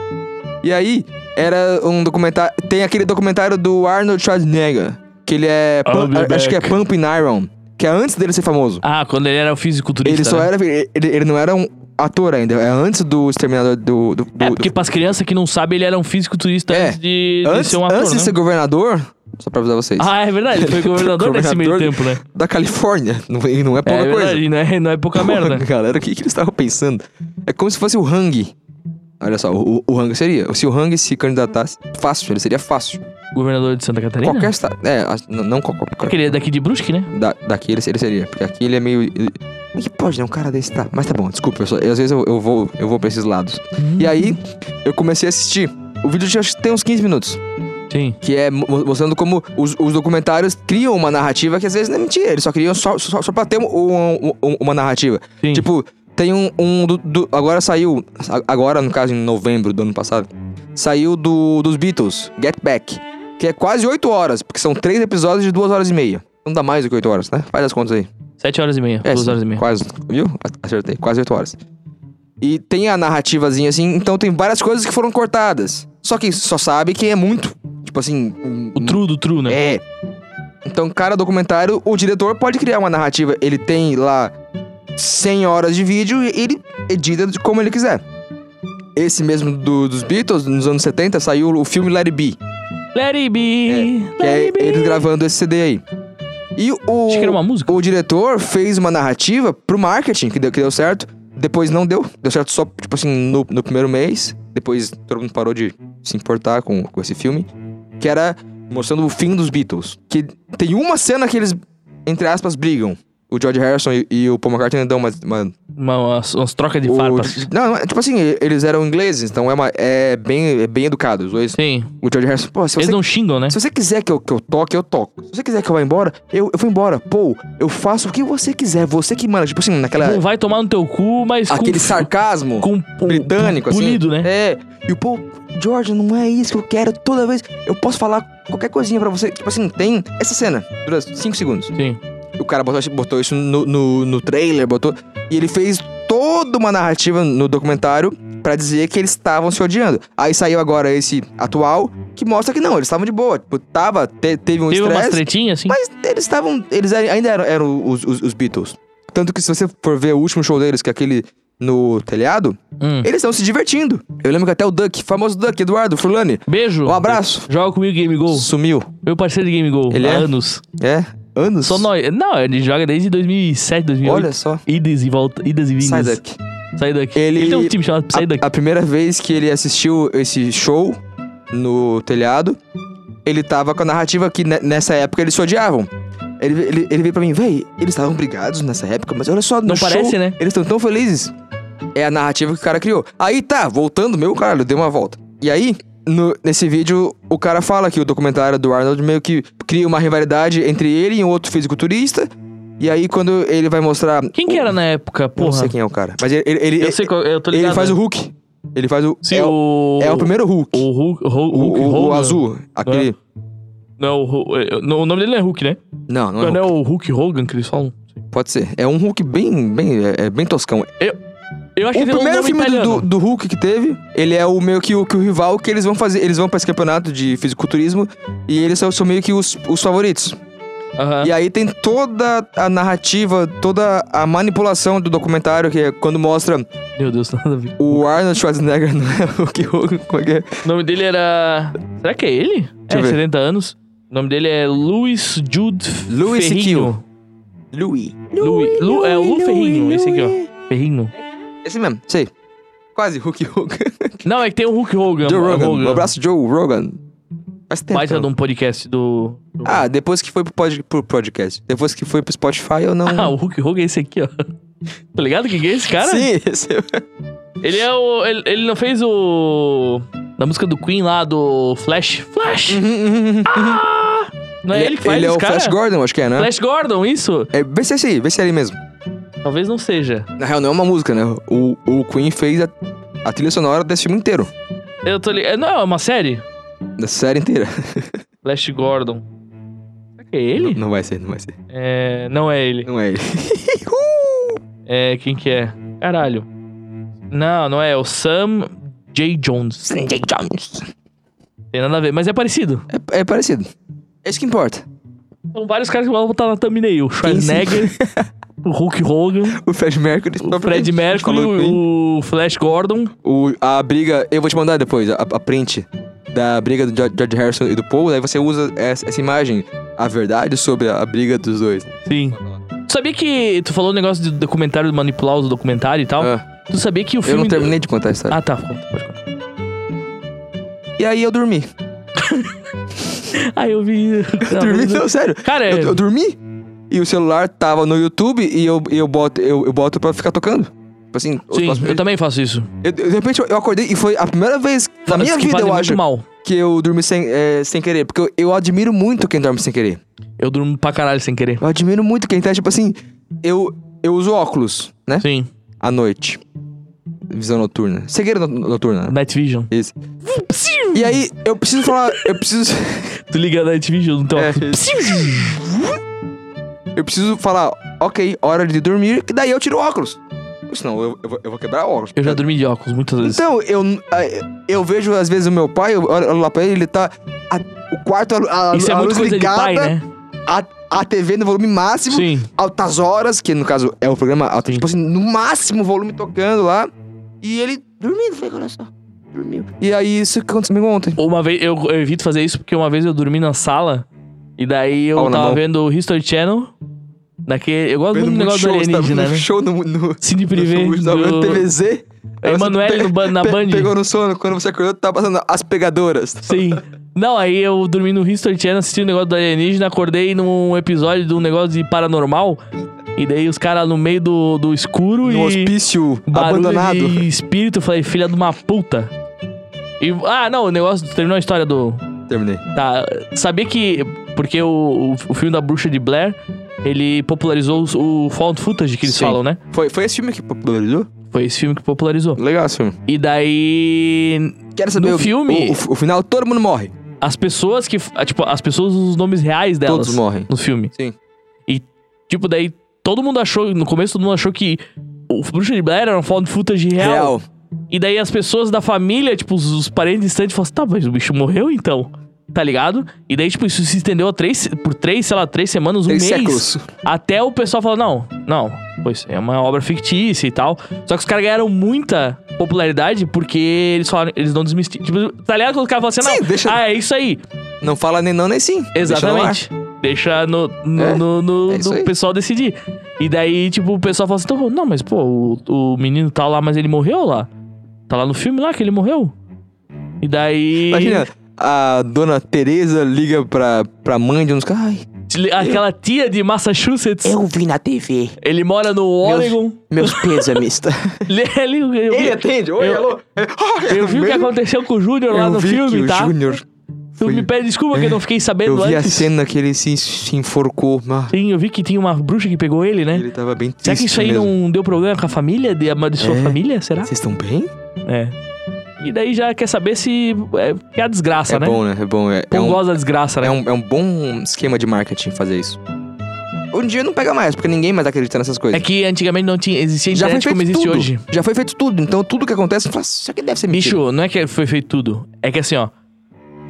E aí, era um documentário. Tem aquele documentário do Arnold Schwarzenegger. Que ele é. Pump- be acho que é. Pumping Iron. Que é antes dele ser famoso. Ah, quando ele era o fisiculturista. ele só né? era. Ele, ele não era um ator ainda. É antes do Exterminador do. do, do É, porque do- pras crianças que não sabem, ele era um fisiculturista É. antes de, de antes, ser um ator, antes né? de ser governador. Só pra avisar vocês. Ah, é verdade. Ele foi [LAUGHS] governador nesse meio tempo, né? Da Califórnia. Não, e não é pouca é coisa. verdade, não é, não é pouca [LAUGHS] merda. Galera, o que, que eles estavam pensando? É como se fosse o Hang. Olha só, o, o Hang seria. Se o Hang se candidatasse, fácil, ele seria fácil. Governador de Santa Catarina? Qualquer estado. É, a- não, não qualquer. Aquele é daqui de Brusque, né? Da, daqui ele, ele seria. Porque aqui ele é meio. ele- Como é que pode, né? Um cara desse tá. Mas tá bom, desculpa. Eu só- eu- às vezes eu, eu vou, eu vou pra esses lados. E aí, eu comecei a assistir. O vídeo já acho que tem uns 15 minutos. Sim. Que é mo- mostrando como os, os documentários criam uma narrativa que às vezes não é mentira. Eles só criam só, só, só pra ter um- um- um- uma narrativa. Sim. Tipo, tem um. um do, do- agora saiu. Agora, no caso, em novembro do ano passado. Saiu do, dos Beatles, Get Back. Que é quase 8 horas, porque são três episódios de 2 horas e meia. Não dá mais do que 8 horas, né? Faz as contas aí. Sete horas e meia. É, horas e meia. Quase, viu? Acertei, quase 8 horas. E tem a narrativazinha assim, então tem várias coisas que foram cortadas. Só que só sabe quem é muito. Tipo assim. um- O true do true, né? É. Então, cada documentário, o diretor pode criar uma narrativa. Ele tem lá 100 horas de vídeo e ele edita de como ele quiser. Esse mesmo do- dos Beatles, nos anos 70, saiu o filme Let It Be. Let it be. Que let é it be. eles gravando esse CD aí. E o, Acho que era uma música. o diretor fez uma narrativa pro marketing, que deu, que deu certo. Depois não deu. Deu certo só, tipo assim, no, no primeiro mês. Depois todo mundo parou de se importar com, com esse filme. Que era mostrando o fim dos Beatles. Que tem uma cena que eles, entre aspas, brigam. O George Harrison e, e o Paul McCartney dão uma... uma Uma, umas, umas trocas de o- farpas. não, é- tipo assim, eles eram ingleses, então é, uma, é, bem, é bem educado. Os dois. Sim. O George Harrison, pô, se Eles você não xingam, né? se você quiser que eu, que eu toque, eu toco. Se você quiser que eu vá embora, eu, eu vou embora. Pô, eu faço o que você quiser. Você que manda. Tipo assim, naquela. Não vai tomar no teu cu, mas aquele [LAUGHS] com, sarcasmo com um britânico, assim. polido, né? É. E o pô, George, não é isso que eu quero. Toda vez eu posso falar qualquer coisinha pra você. Tipo assim, tem essa cena. Dura 5 segundos. Sim. O cara botou, botou isso no, no, no trailer, botou. E ele fez toda uma narrativa no documentário pra dizer que eles estavam se odiando. Aí saiu agora esse atual, que mostra que não, eles estavam de boa. Tipo, tava, te- teve um Teve umas estresse. tretinhas, assim? Mas eles estavam. Eles ainda eram, eram os, os- os Beatles. Tanto que se você for ver o último show deles, que é aquele no telhado, Hum. eles estão se divertindo. Eu lembro que até o Duck, famoso Duck, Eduardo Furlani, Beijo. um abraço. Joga comigo Game Go. Sumiu. Meu parceiro de Game Go. Ele há é? anos. É? Anos? Só nós. Não, ele joga desde 2007, 2008. Olha só. Idas e volta, idas e vindas. Sai Duck. Sai daqui. Ele- Ele tem um time chamado Sai daqui. A, a primeira vez que ele assistiu esse show no telhado, ele tava com a narrativa que ne- nessa época eles se odiavam. Ele, ele, ele veio pra mim, véi, eles estavam brigados nessa época, mas olha só, no Não show, parece, né? Eles estão tão felizes. É a narrativa que o cara criou. Aí tá, voltando, meu caralho, deu uma volta. E aí, no- nesse vídeo, o cara fala que o documentário do Arnold meio que cria uma rivalidade entre ele e um outro fisiculturista. E aí, quando ele vai mostrar. Quem que era na época, Não porra? sei quem é o cara. Mas ele. ele, ele- Eu sei qual, eu tô ligado. ele faz o? Hulk. Ele faz o. Sim, é, o, o... é o primeiro Hulk. O Hulk, o Hulk, O, o- o Hogan. azul. Aquele. Não, o, Hu- é, não, o nome dele não é Hulk, né? Não, não é. Não, não é o Hulk Hogan que eles falam. Pode ser. É um Hulk bem. bem é, é bem toscão. Eu acho O que um primeiro nome filme do, do, Hulk que teve, ele é o meio que o, que o rival que eles vão fazer. Eles vão pra esse campeonato de fisiculturismo e eles são, são meio que os, os favoritos. Aham. E aí tem toda a narrativa, toda a manipulação do documentário, que é quando mostra Meu Deus, [LAUGHS] nada a ver. o Arnold Schwarzenegger, [LAUGHS] não é o Hulk Hogan, como é que é? O nome dele era... Será que é ele? eu é, ver. 70 anos. O nome dele é Louis Jude Louis Ferrinho. Louis. Louis. Lu, é o Lu Ferrinho, esse aqui, ó. Ferrinho. Esse mesmo, sei. Quase Hulk Hogan. [LAUGHS] Não, é que tem o Hulk Hogan. Joe Rogan. Hogan. Um abraço, Joe Rogan. Faz tempo. baita de um podcast do. do- Ah, depois que foi pro, pod, pro podcast. Depois que foi pro Spotify, eu não. [LAUGHS] Ah, o Hulk Hogan é esse aqui, ó. [LAUGHS] Tá ligado que é esse cara? Sim, esse... Ele é o. Ele, ele não fez o. Da música do Queen lá, do Flash. Flash! Ah! Não é ele, que faz Ele é o cara? Flash Gordon, acho que é, né? Flash Gordon, isso? É, vê se é esse aí, vê se é ele mesmo. Talvez não seja. Na real, não é uma música, né? O, o Queen fez a, a trilha sonora desse filme inteiro. Eu tô ligado. Não, é uma série? Da série inteira. [LAUGHS] Flash Gordon. Será que é ele? Não vai ser, não vai ser. É. Não é ele. Não é ele. [LAUGHS] É. Quem que é? Caralho. Não, não é. É o Sam J. Jones. Sanjay Jones. Tem nada a ver, mas é parecido. É, é parecido. É isso que importa. São vários caras que vão botar na thumbnail. O Schwarzenegger, [LAUGHS] o Hulk Hogan, O Fred Mercury. o Fred Mercury, Queen. o Flash Gordon. O, a briga, eu vou te mandar depois, a, a print da briga do George Harrison e do Paul, daí você usa essa, essa imagem, a verdade sobre a, a briga dos dois. Sim. Tu sabia que. Tu falou o negócio do documentário, de manipular os documentários e tal? Ah, Tu sabia que o eu filme. não do- terminei de contar a história. Ah, tá. Pode contar. E aí eu dormi. [LAUGHS] [LAUGHS] Ah, eu vi. Dormi, não, sério. Cara, Eu, eu dormi e o celular tava no YouTube e eu, eu, boto, eu, eu boto pra ficar tocando. Tipo assim, sim, eu também faço isso. eu- de repente eu, acordei e foi a primeira vez na minha vida, eu muito acho, mal. que eu dormi sem, é, sem querer. Porque eu, eu admiro muito quem dorme sem querer. Eu durmo pra caralho sem querer. Eu admiro muito quem tá, tipo assim, eu, eu uso óculos, né? Sim. À noite. Visão noturna. Cegueira no- noturna. Night Vision. Isso. E aí, eu preciso falar. Eu preciso. [LAUGHS] Tu liga a Night Vision no teu É, eu preciso falar, ok, hora de dormir, que daí eu tiro o óculos. Senão eu, eu, vou, eu vou quebrar o óculos. Eu já dormi de óculos muitas vezes. Então, eu, eu vejo às vezes o meu pai, eu olho lá pra ele, ele tá. a- o quarto, a, a, Isso é a muito luz coisa ligada, pai, né? a, a TV no volume máximo, Sim. altas horas, que no caso é o programa tipo assim, no máximo volume tocando lá. E ele dormindo, falei, olha só, dormiu. E aí, isso que aconteceu comigo ontem. Uma vez, eu, eu evito fazer isso porque uma vez eu dormi na sala e daí eu Pau tava vendo o History Channel. Daquele, eu gosto muito do negócio do show, tava alienígena, vendo né? show no, no, Cine no Privé. vendo do- TVZ. Emanuele pe- no na pe- Band. Pegou no sono, quando você acordou, tava passando as pegadoras. Sim. [LAUGHS] Não, aí eu dormi no History Channel assistindo o negócio do alienígena, acordei num episódio de um negócio de paranormal. E daí os caras no meio do, do escuro No e. hospício barulho abandonado. de espírito. Eu falei, filha de uma puta. E, ah, não, o negócio. Terminou a história do. Terminei. Tá. Sabia que. Porque o, o, o filme da Bruxa de Blair, ele popularizou os- o found footage que eles Sim. falam, né? Foi, foi esse filme que popularizou? Foi esse filme que popularizou. Legal esse filme. E daí. Quero saber No o, filme- O, o- o final, todo mundo morre. As pessoas que. ah, Tipo, as pessoas, os nomes reais delas. Todos morrem. No filme. Sim. E, tipo, daí todo mundo achou. No começo todo mundo achou que o Bruxa de Blair era um found footage real. Real. E daí as pessoas da família, tipo, os, os parentes distantes, falaram assim: tá, mas o bicho morreu então. Tá ligado? E daí, tipo, isso se estendeu a três, por três, sei lá, três semanas, um Três mês. séculos. Até o pessoal falou: não, não, pois é uma obra fictícia e tal. Só que os caras ganharam muita popularidade porque eles falaram, eles não desmistificam. Tipo, tá ligado quando o cara fala assim: Sim, não, deixa- ah, é isso aí. Não fala nem não, nem sim. Exatamente. Deixa no, no, É, no, no- é no pessoal decidir. E daí, tipo, o pessoal fala assim: então, não, mas pô, o, o menino tá lá, mas ele morreu lá. Tá lá no filme lá que ele morreu. E daí. Imagina, a dona Tereza liga pra, pra mãe de uns caras. Ai, Aquela tia de Massachusetts. Eu vi na TV. Ele mora no Oregon. Meus pêsames. Ele, ele, eu, vi- atende. Oi, eu- alô. eu vi o que aconteceu com o Júnior lá Eu no vi filme, que o tá? Júnior Tu foi- me pede desculpa que eu não fiquei sabendo Eu vi a antes. cena que ele se, se enforcou. Ah, Sim, eu vi que tinha uma bruxa que pegou ele, né? Ele tava bem triste Será que isso aí mesmo. não deu problema com a família? De amaldiçoou a É. família? Será? Vocês estão bem? É. E daí já quer saber se é, é a desgraça, é né? bom, né? É bom. É, é, um, gosta da desgraça, né? é, um, é um bom esquema de marketing fazer isso. Hoje em dia não pega mais, porque ninguém mais acredita nessas coisas. É que antigamente não tinha, existia Já foi internet feito como existe tudo. hoje. Já foi feito tudo. Então tudo que acontece, fala, isso aqui deve ser mentira. Bicho, não é que foi feito tudo. É que assim, ó.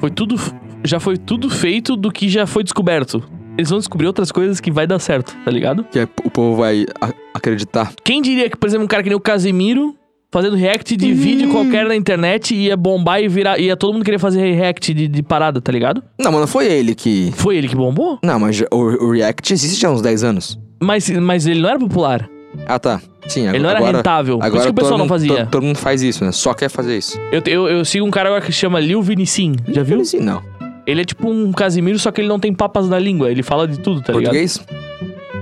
Foi tudo. Já foi tudo feito do que já foi descoberto. Eles vão descobrir outras coisas que vai dar certo, tá ligado? Que é- o povo vai acreditar. Quem diria que, por exemplo, um cara que nem o Casemiro, fazendo react de vídeo qualquer na internet, ia bombar e virar. Ia todo mundo querer fazer react de, de parada, tá ligado? Não, mas não foi ele que... Foi ele que bombou? Não, mas o, o React existe já há uns 10 anos. Mas, mas ele não era popular. Ah, tá. Sim, agora... Ele não era agora, rentável. Por Agora isso que o pessoal todo não mundo- fazia. Todo, todo mundo faz isso, né? Só quer fazer isso. Eu, eu, eu sigo um cara agora que se chama Lil Vinicim. Já viu? Sim, não. Ele é tipo um Casimiro, só que ele não tem papas na língua. Ele fala de tudo, tá ligado? Português?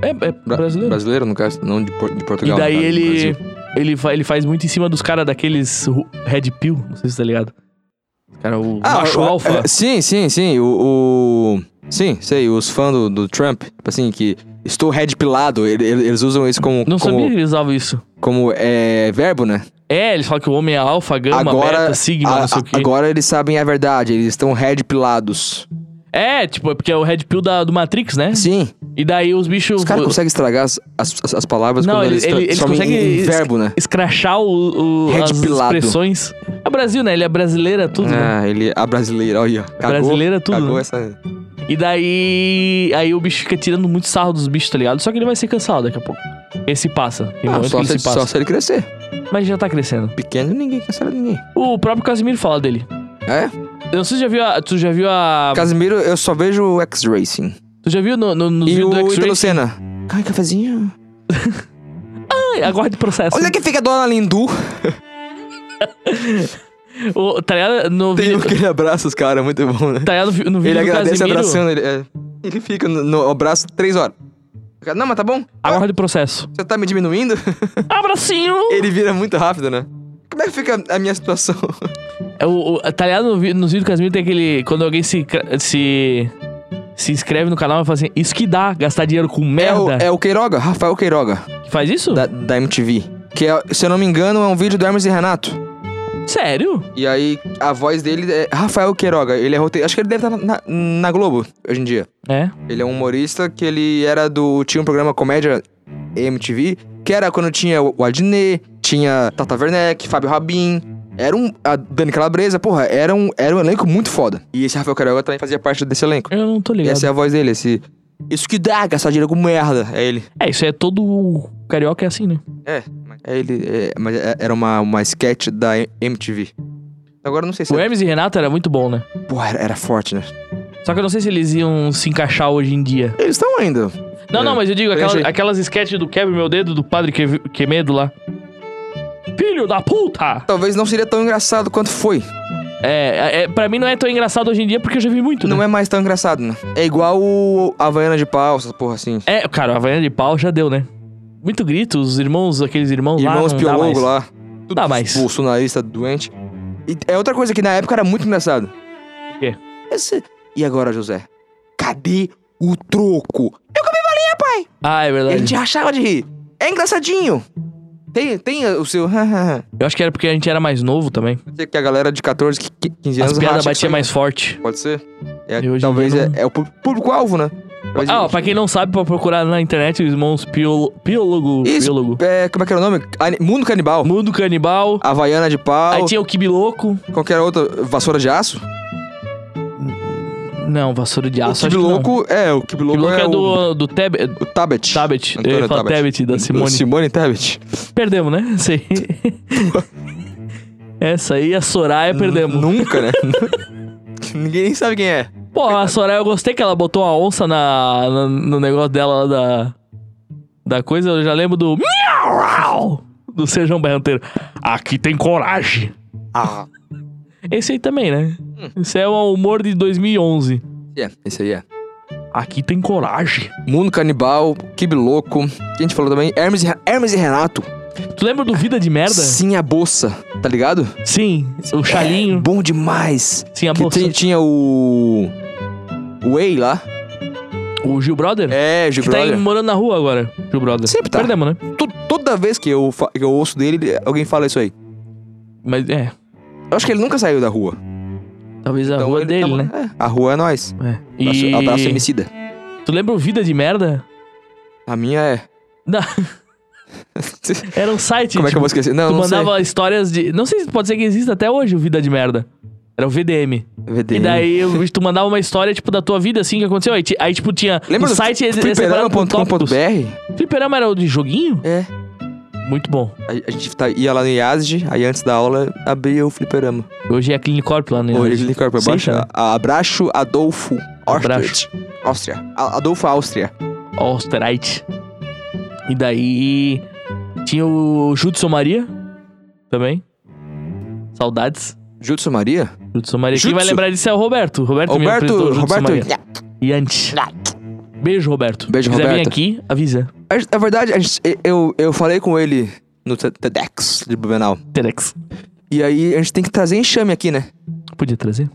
É, é Bra- brasileiro. Brasileiro, no caso, não de, de E Portugal. daí caso, do ele, ele, fa- ele faz muito em cima dos caras daqueles Red Pill, não sei se tá ligado. Os cara, o macho o- alfa. é, sim, sim, sim. O. o- Sim, sei, os fãs do, do Trump, tipo assim, que estou red pilado, ele- ele- eles usam isso como, Não como, sabia que eles usavam isso. como é, verbo, né? É, eles falam que o homem é alfa, gama, agora, beta, sigma, a- não sei o quê. agora eles sabem a verdade, eles estão red pilados. É, tipo, é porque é o Red Pill da, do Matrix, né? Sim, E daí os bichos... os caras conseguem estragar as, as, as palavras Não, quando ele- eles, ele- eles em- conseguem verbo, né? escrachar o, o, as expressões. É Brasil, né? Ele é brasileira, tudo, né? Ah, ele a brasileira, olha. Cagou, Brasileira tudo, Cagou né? essa. E daí. Aí o bicho fica tirando muito sarro dos bichos, tá ligado? Só que ele vai ser cancelado daqui a pouco. Esse passa. Tem Ah, só, que ele se, se passa. só se ele crescer. Mas já tá crescendo. Pequeno, ninguém cancela ninguém. O próprio Casimiro fala dele. É? Eu não sei se já viu a. Tu já viu a. Casimiro, eu só vejo o X-Racing. Tu já viu no, no, E vídeos do o Ítalo X-Ray? Senna. Cai, cafezinho. [LAUGHS] Aguarde processo. Olha que fica a dona Lindu. [LAUGHS] O, tá ligado? No Tem vídeo. um que ele abraça os caras, muito bom, né? Tá ligado? No, no vídeo Ele agradece Casimiro. abraçando, ele, é, ele fica no, no abraço três horas. Não, mas tá bom. Aguarde processo. Você tá me diminuindo? Abracinho! [LAUGHS] ele vira muito rápido, né? Como é que fica a minha situação? É o, o, tá ligado? No, nos vídeos do Casimiro tem aquele. Quando alguém se, se. Se inscreve no canal e fala assim: Isso que dá, gastar dinheiro com É o, merda. é o Queiroga, Rafael Queiroga, Que faz isso? da, da MTV. Que, é, se eu não me engano, é um vídeo do Hermes e Renato. Sério? E aí, a voz dele é Rafael Queiroga. Ele é roteirista. Acho que ele deve estar na, na Globo hoje em dia. É. Ele é um humorista que ele era do. Tinha um programa Comédia MTV, que era quando tinha o Adnet, tinha Tata Werneck, Fábio Rabin. Era um. A Dani Calabresa, porra, era um, era um elenco muito foda. E esse Rafael Queiroga também fazia parte desse elenco. Eu não tô ligado. essa é a voz dele, esse. Isso que dá, gastar dinheiro com merda. É ele. É, isso é todo carioca é assim, né? É, é ele. é, mas é- era uma, uma sketch da MTV. Agora eu não sei se. O Hermes e Renato era muito bom, né? Porra, era, era forte, né? Só que eu não sei se eles iam se encaixar hoje em dia. Eles estão ainda. Não, É. não, mas eu digo, aquelas, aquelas sketches do Quebre Meu Dedo, do Padre que, Quemedo lá. Filho da puta! Talvez não seria tão engraçado quanto foi. É, é, pra mim não é tão engraçado hoje em dia porque eu já vi muito, Não né? é mais tão engraçado, né? É igual o Havaiana de pau, essas porra assim. É, cara, a Havaiana de pau já deu, né? Muito grito, os irmãos, aqueles irmãos, Irmãos lá, mais. Piologo lá. Tudo Dá mais. bolsonarista doente. E é outra coisa que na época era muito engraçado. O quê? Esse... E agora, José? Cadê o troco? Ah, é E a verdade. gente rachava de rir. É engraçadinho. Tem, tem o seu... Eu acho que era porque a gente era mais novo também. Pode ser que a galera de 14, qui- 15 As anos piadas racha batiam mais forte. Pode ser. É, talvez dia é, não- é o público-alvo, né? Talvez- Ah, ó, pra quem não sabe, pra procurar na internet, os irmãos Piolo, Piólogo. Isso, Piólogo. é, como é que era o nome? Ani- Mundo Canibal. Mundo Canibal. Havaiana de pau. Aí tinha o Kibi Louco. Qualquer outra. Vassoura de aço? Não, Vassoura de o Aço. Kibi que não. Louco é, o Kibi Kibi Louco é, é o, do, do Teb, o Tabet. Tabet. Eu Antônio ia falar Tabet, da Simone. Simone Tabet. Perdemos, né? Sei. [LAUGHS] Essa aí, a Soraya, perdemos. Nunca, né? [LAUGHS] Ninguém nem sabe quem é. Pô, a Soraya, eu gostei que ela botou a onça na, na- no negócio dela lá da. Da coisa, eu já lembro do. Do Sejam Berranteiro. Aqui tem coragem. Ah. Esse aí também, né? Hum. Esse é o humor de 2011. É, esse aí é. Aqui tem coragem. Mundo Canibal, Kibi Louco. A gente falou também. Hermes e, Hermes e Renato. Tu lembra do Vida de Merda? Sim, a bolsa. Tá ligado? Sim, o Chalinho. É, bom demais. Sim, a Que bolsa. tem- tinha o. O Way lá. O Gil Brother? É, Gil que tá aí Brother. morando na rua agora, Gil Brother. Sempre tá. Perdemos, né? To- Toda vez que eu, que eu ouço dele, alguém fala isso aí. Mas é, Eu acho que ele nunca saiu da rua. talvez a Então rua ele dele, tá- né? É, a rua é nós. É. E... abraço emicida. Tu lembra o Vida de Merda? A minha é. Não. [LAUGHS] Era um site. Como é que eu vou tipo, esquecer? Não, Tu não mandava histórias de. Não sei se pode ser que exista até hoje o Vida de Merda. Era o VDM. sei. VDM. E daí tu mandava uma história, tipo, da tua vida, assim, que aconteceu. Aí, aí tipo, tinha. Lembra o do site fliperama.com.br? Fliperama era o de joguinho? É. Muito bom. A, a gente tá- ia lá no IASD, aí antes da aula abria o fliperama. Hoje é Clinicorp lá, né? Hoje ele corre pra Sei, baixo. cara. a- Abraço Adolfo Abraço. Austricht. Áustria. A- Adolfo Áustria. Osterite. E daí. Tinha o Judson Maria. Também. Saudades. Jutsu Maria? Jutsu Maria. Quem Jutsu. vai lembrar disso é o Roberto. Roberto, me o Roberto, Jutsu Maria. Roberto. E antes. Beijo, Roberto. Beijo, Se quiser vir aqui, avisa. Na verdade, a gente- eu, eu falei com ele no TEDx de Blumenau. Terex. E aí a gente tem que trazer enxame aqui, né? Podia trazer?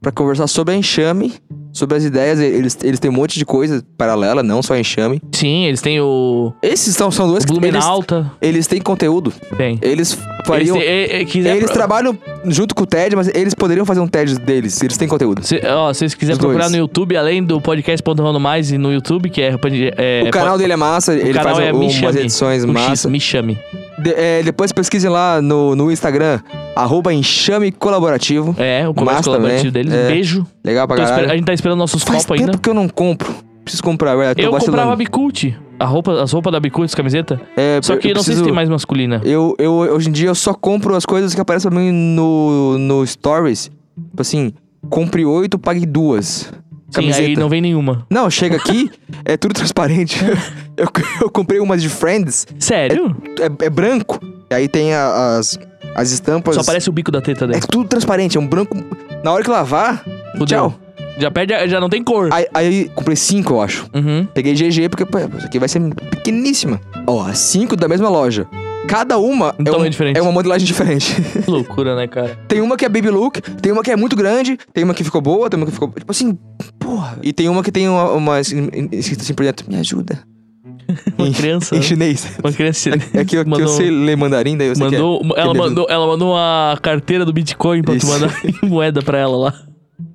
Pra conversar sobre a enxame, sobre as ideias. Eles, eles têm um monte de coisa paralela, não só enxame. Sim, eles têm o. Esses são, são dois O que eles, Blumenauta. eles têm conteúdo. Tem. Eles Eles, fariam. têm- é- é- quiser Eles trabalham junto com o TED, mas eles poderiam fazer um TED deles. Eles têm conteúdo. Se, ó, se vocês quiserem procurar dois. no YouTube, além do podcast Ponto Rondo Mais e no YouTube, que é. é o canal dele é massa, o ele faz é um- umas edições X, massa. me chame. De- é, depois pesquisem lá no, no Instagram, arroba enxame colaborativo. É, o comércio Massa colaborativo também. deles. É. Beijo. Legal pra caralho. a gente tá esperando nossos Faz copos tempo ainda. que eu não compro. Preciso comprar, Eu vacilando. comprava a Bicult. A roupa, as roupas da Bicult, as camisetas. É, Só eu- que eu não sei se preciso- tem mais masculina. Eu, eu, hoje em dia, eu só compro as coisas que aparecem pra mim no, no Stories. Tipo assim, compre oito, pague duas. Sim, Camiseta. aí não vem nenhuma. Não, chega aqui, [LAUGHS] é tudo transparente. [LAUGHS] eu, [LAUGHS] eu comprei umas de Friends, Sério? é, é branco. E aí tem a- as, as estampas. Só aparece o bico da teta É dele. tudo transparente, é um branco. Na hora que lavar, Fudeu. tchau. Já perde, já não tem cor. Aí, aí comprei cinco, eu acho. Uhum. Peguei GG porque pô, isso aqui vai ser pequeníssima. Ó, cinco da mesma loja. Cada uma Um é, tamanho um- diferente. é uma modelagem diferente. [LAUGHS] Que loucura, né, cara? tem uma que é baby look, tem uma que é muito grande, tem uma que ficou boa, tem uma que ficou. Tipo assim, porra. E tem uma que tem uma, uma escrita assim por dentro: me ajuda. Uma criança. Em chinês. Uma criança. É que eu, que eu Mandou- sei ler mandarim, daí eu sei Mandou, que é. ela, que ele mandou, ela mandou uma carteira do Bitcoin pra tu Isso. mandar [LAUGHS] moeda pra ela lá.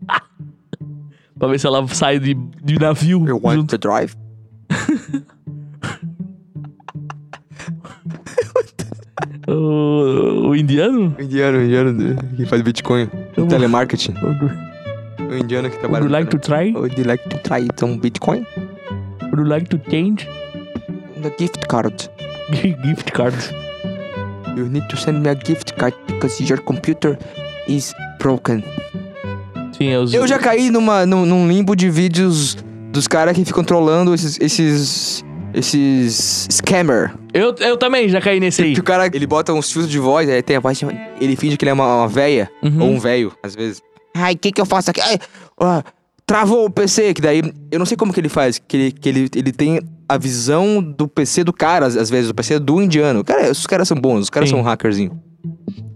[LAUGHS] pra ver se ela sai de, de navio. Eu want junto. to drive. [LAUGHS] O, o indiano? O indiano, o indiano que faz Bitcoin. Eu- Telemarketing. Would O indiano que trabalha. you like to try? Would you like to try some Bitcoin? Would you like to change? The gift card. [LAUGHS] Gift card. You need to send me a gift card because your computer is broken. Sim, é os... Eu já caí numa, num, num limbo de vídeos dos caras que ficam trollando esses. esses. esses. scammer. Eu, eu também já caí nesse aí. Que o cara ele bota uns filtros de voz, aí tem a voz. Ele finge que ele é uma, uma véia. Uhum. Ou um velho, às vezes. Ai, o que, que eu faço aqui? Ai, ó, travou o PC, que daí. Eu não sei como que ele faz. Que ele, que ele, ele tem a visão do PC do cara, às às vezes, o PC do indiano. Cara, os caras são bons, os caras Sim. são hackerzinho.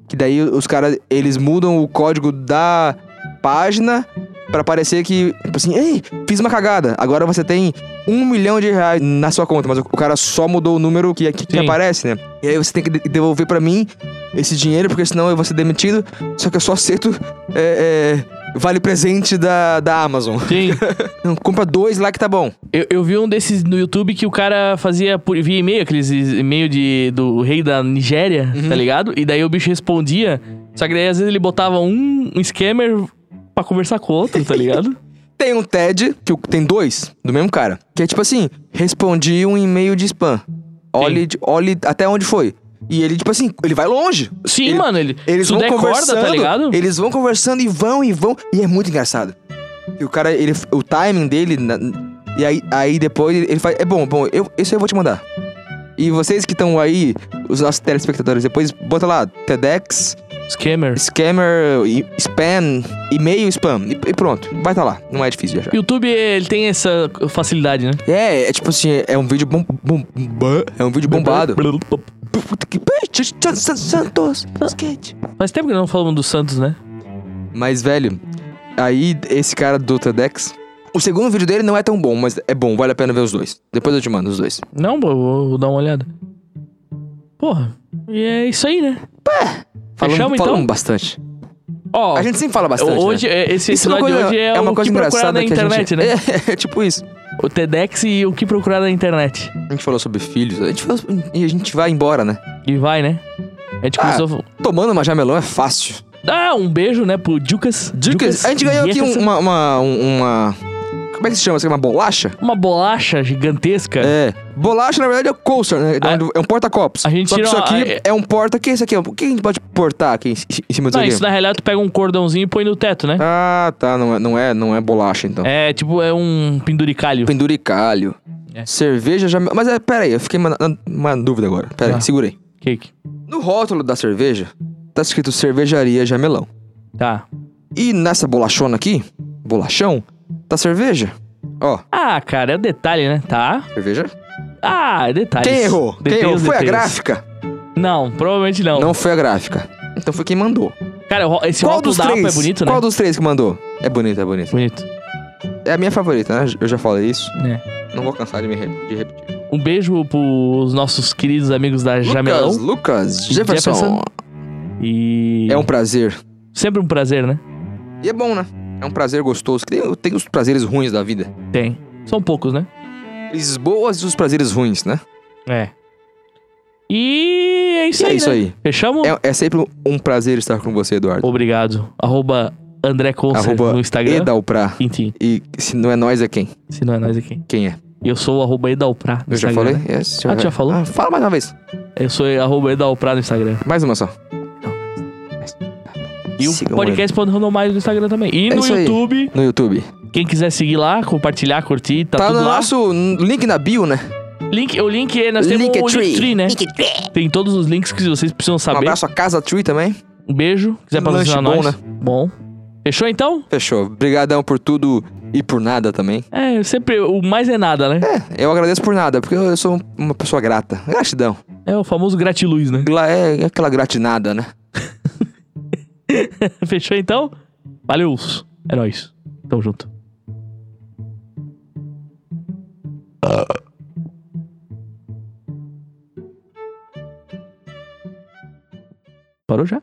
Que daí os caras, eles mudam o código da página pra parecer que, tipo assim, ei, fiz uma cagada. Agora você tem um milhão de reais na sua conta, mas o cara só mudou o número que, que, que aparece, né? E aí você tem que de- devolver pra mim esse dinheiro, porque senão eu vou ser demitido. Só que eu só aceito é, é, vale presente da, da Amazon. Sim. [LAUGHS] Não, compra dois lá que tá bom. Eu, eu vi um desses no YouTube que o cara fazia por, via e-mail, aqueles e-mail de, do rei da Nigéria, Uhum. tá ligado? E daí o bicho respondia. Só que daí às vezes ele botava um, um scammer pra conversar com outro, tá ligado? [LAUGHS] Tem um TED, que tem dois, do mesmo cara. Que é tipo assim, respondi um e-mail de spam. Olhe, olhe até onde foi. E ele, tipo assim, ele vai longe. Sim, Ele- mano, ele. Eles vão corda, conversando, tá ligado? Eles vão conversando e vão e vão. E é muito engraçado. E o cara, ele, o timing dele. na- e aí, aí depois ele, ele faz. É bom, bom, eu, isso eu vou te mandar. E vocês que estão aí, os nossos telespectadores, depois bota lá, TEDx, Scammer. scammer, e- spam, e-mail spam. E, pronto, vai estar lá. Não é difícil de achar. YouTube, ele tem essa facilidade, né? É, é tipo assim, é um vídeo bom, bom, bom- é um vídeo bombado. Santos, skate. Faz tempo que não falamos do Santos, né? Mas, velho, aí esse cara do TEDx. O segundo vídeo dele não é tão bom, mas é bom, vale a pena ver os dois. Depois eu te mando os dois. Não, vou, vou dar uma olhada. Porra, e é isso aí, né? Falamos, Fechamos, então? falamos bastante. Ó, A gente sempre fala bastante. hoje, né? é- esse Isso é episódio coisa, de hoje é, é uma o coisa que procurar engraçada na internet, gente... né? [LAUGHS] É, é tipo isso. O TEDx e o que procurar na internet. A gente falou sobre filhos, a gente falou, e a gente vai embora, né? E vai, né? A gente Ah, começou... Tomando uma jamelão é fácil. Ah, um beijo, né, pro Jucas. Dicas, a gente ganhou aqui um- uma, uma, um- uma... Como é que se chama? Isso aqui é uma bolacha? Uma bolacha gigantesca. É. Bolacha, na verdade, é o coaster, né? A- É um porta-copos. a gente Só que isso aqui é- é um porta... O que é isso aqui? O que a gente pode portar aqui em, cima disso Não, isso na realidade tu pega um cordãozinho e põe no teto, né? Ah, tá. Não é, não é, não é bolacha, então. É, tipo, é um penduricalho. Penduricalho. É. Cerveja já... Mas é, pera aí, eu fiquei uma, uma dúvida agora. Pera Ah. aí, segurei. Cake. No rótulo da cerveja, tá escrito cervejaria Jamelão. Tá. E nessa bolachona aqui, bolachão, tá cerveja. Ó, Ah, cara, é o detalhe, né? Tá. cerveja. Ah, é detalhe. Quem errou? Quem errou? Foi a gráfica? Não, provavelmente não. Não foi a gráfica. Então foi quem mandou. Cara, esse Qual dos da três? É bonito, né? Qual dos três que mandou? É bonito, é bonito. Bonito. É a minha favorita, né? Eu já falei isso. É. Não vou cansar de me re- de repetir. Um beijo pros nossos queridos amigos da Jamelão. Lucas, Lucas Jefferson. Jefferson. E. É um prazer. Sempre um prazer, né? E é bom, né? É um prazer gostoso. Tem, tem os prazeres ruins da vida. Tem. São poucos, né? Os boas e os prazeres ruins, né? É. E é isso E aí. é isso né? aí. Fechamos? É, é sempre um prazer estar com você, Eduardo. Obrigado. Arroba André Concer Arroba no Instagram. Edalprá. Enfim, E se não é nós, é quem? se não é nós aqui. Quem é? Eu sou o arroba Edalprá no Eu já Instagram. falei? né? Yes, Ah, já falou? Ah, fala mais uma vez. Eu sou arroba Edalprá no Instagram. Mais uma só. E o Sigam podcast Mais no Instagram também. E É no isso aí. YouTube, No YouTube. quem quiser seguir lá, compartilhar, curtir, tá, Tá, tudo no lá. nosso link na bio, né? Link, o link é, nós temos o Linktree. Linktree, né? Tem todos os links que vocês precisam Um saber. abraço a Casa Tree também. Um beijo. Quiser Um patrocinar nós. bom, Bom. Fechou então? Fechou. Obrigadão por tudo e por nada também. É, sempre o mais é nada, né? É, eu agradeço por nada, porque eu sou uma pessoa grata. Gratidão. É, o famoso gratiluz, né? Gra- É aquela gratinada, né? [LAUGHS] [LAUGHS] Fechou então? Valeu. É nóis. Tamo junto. Parou já?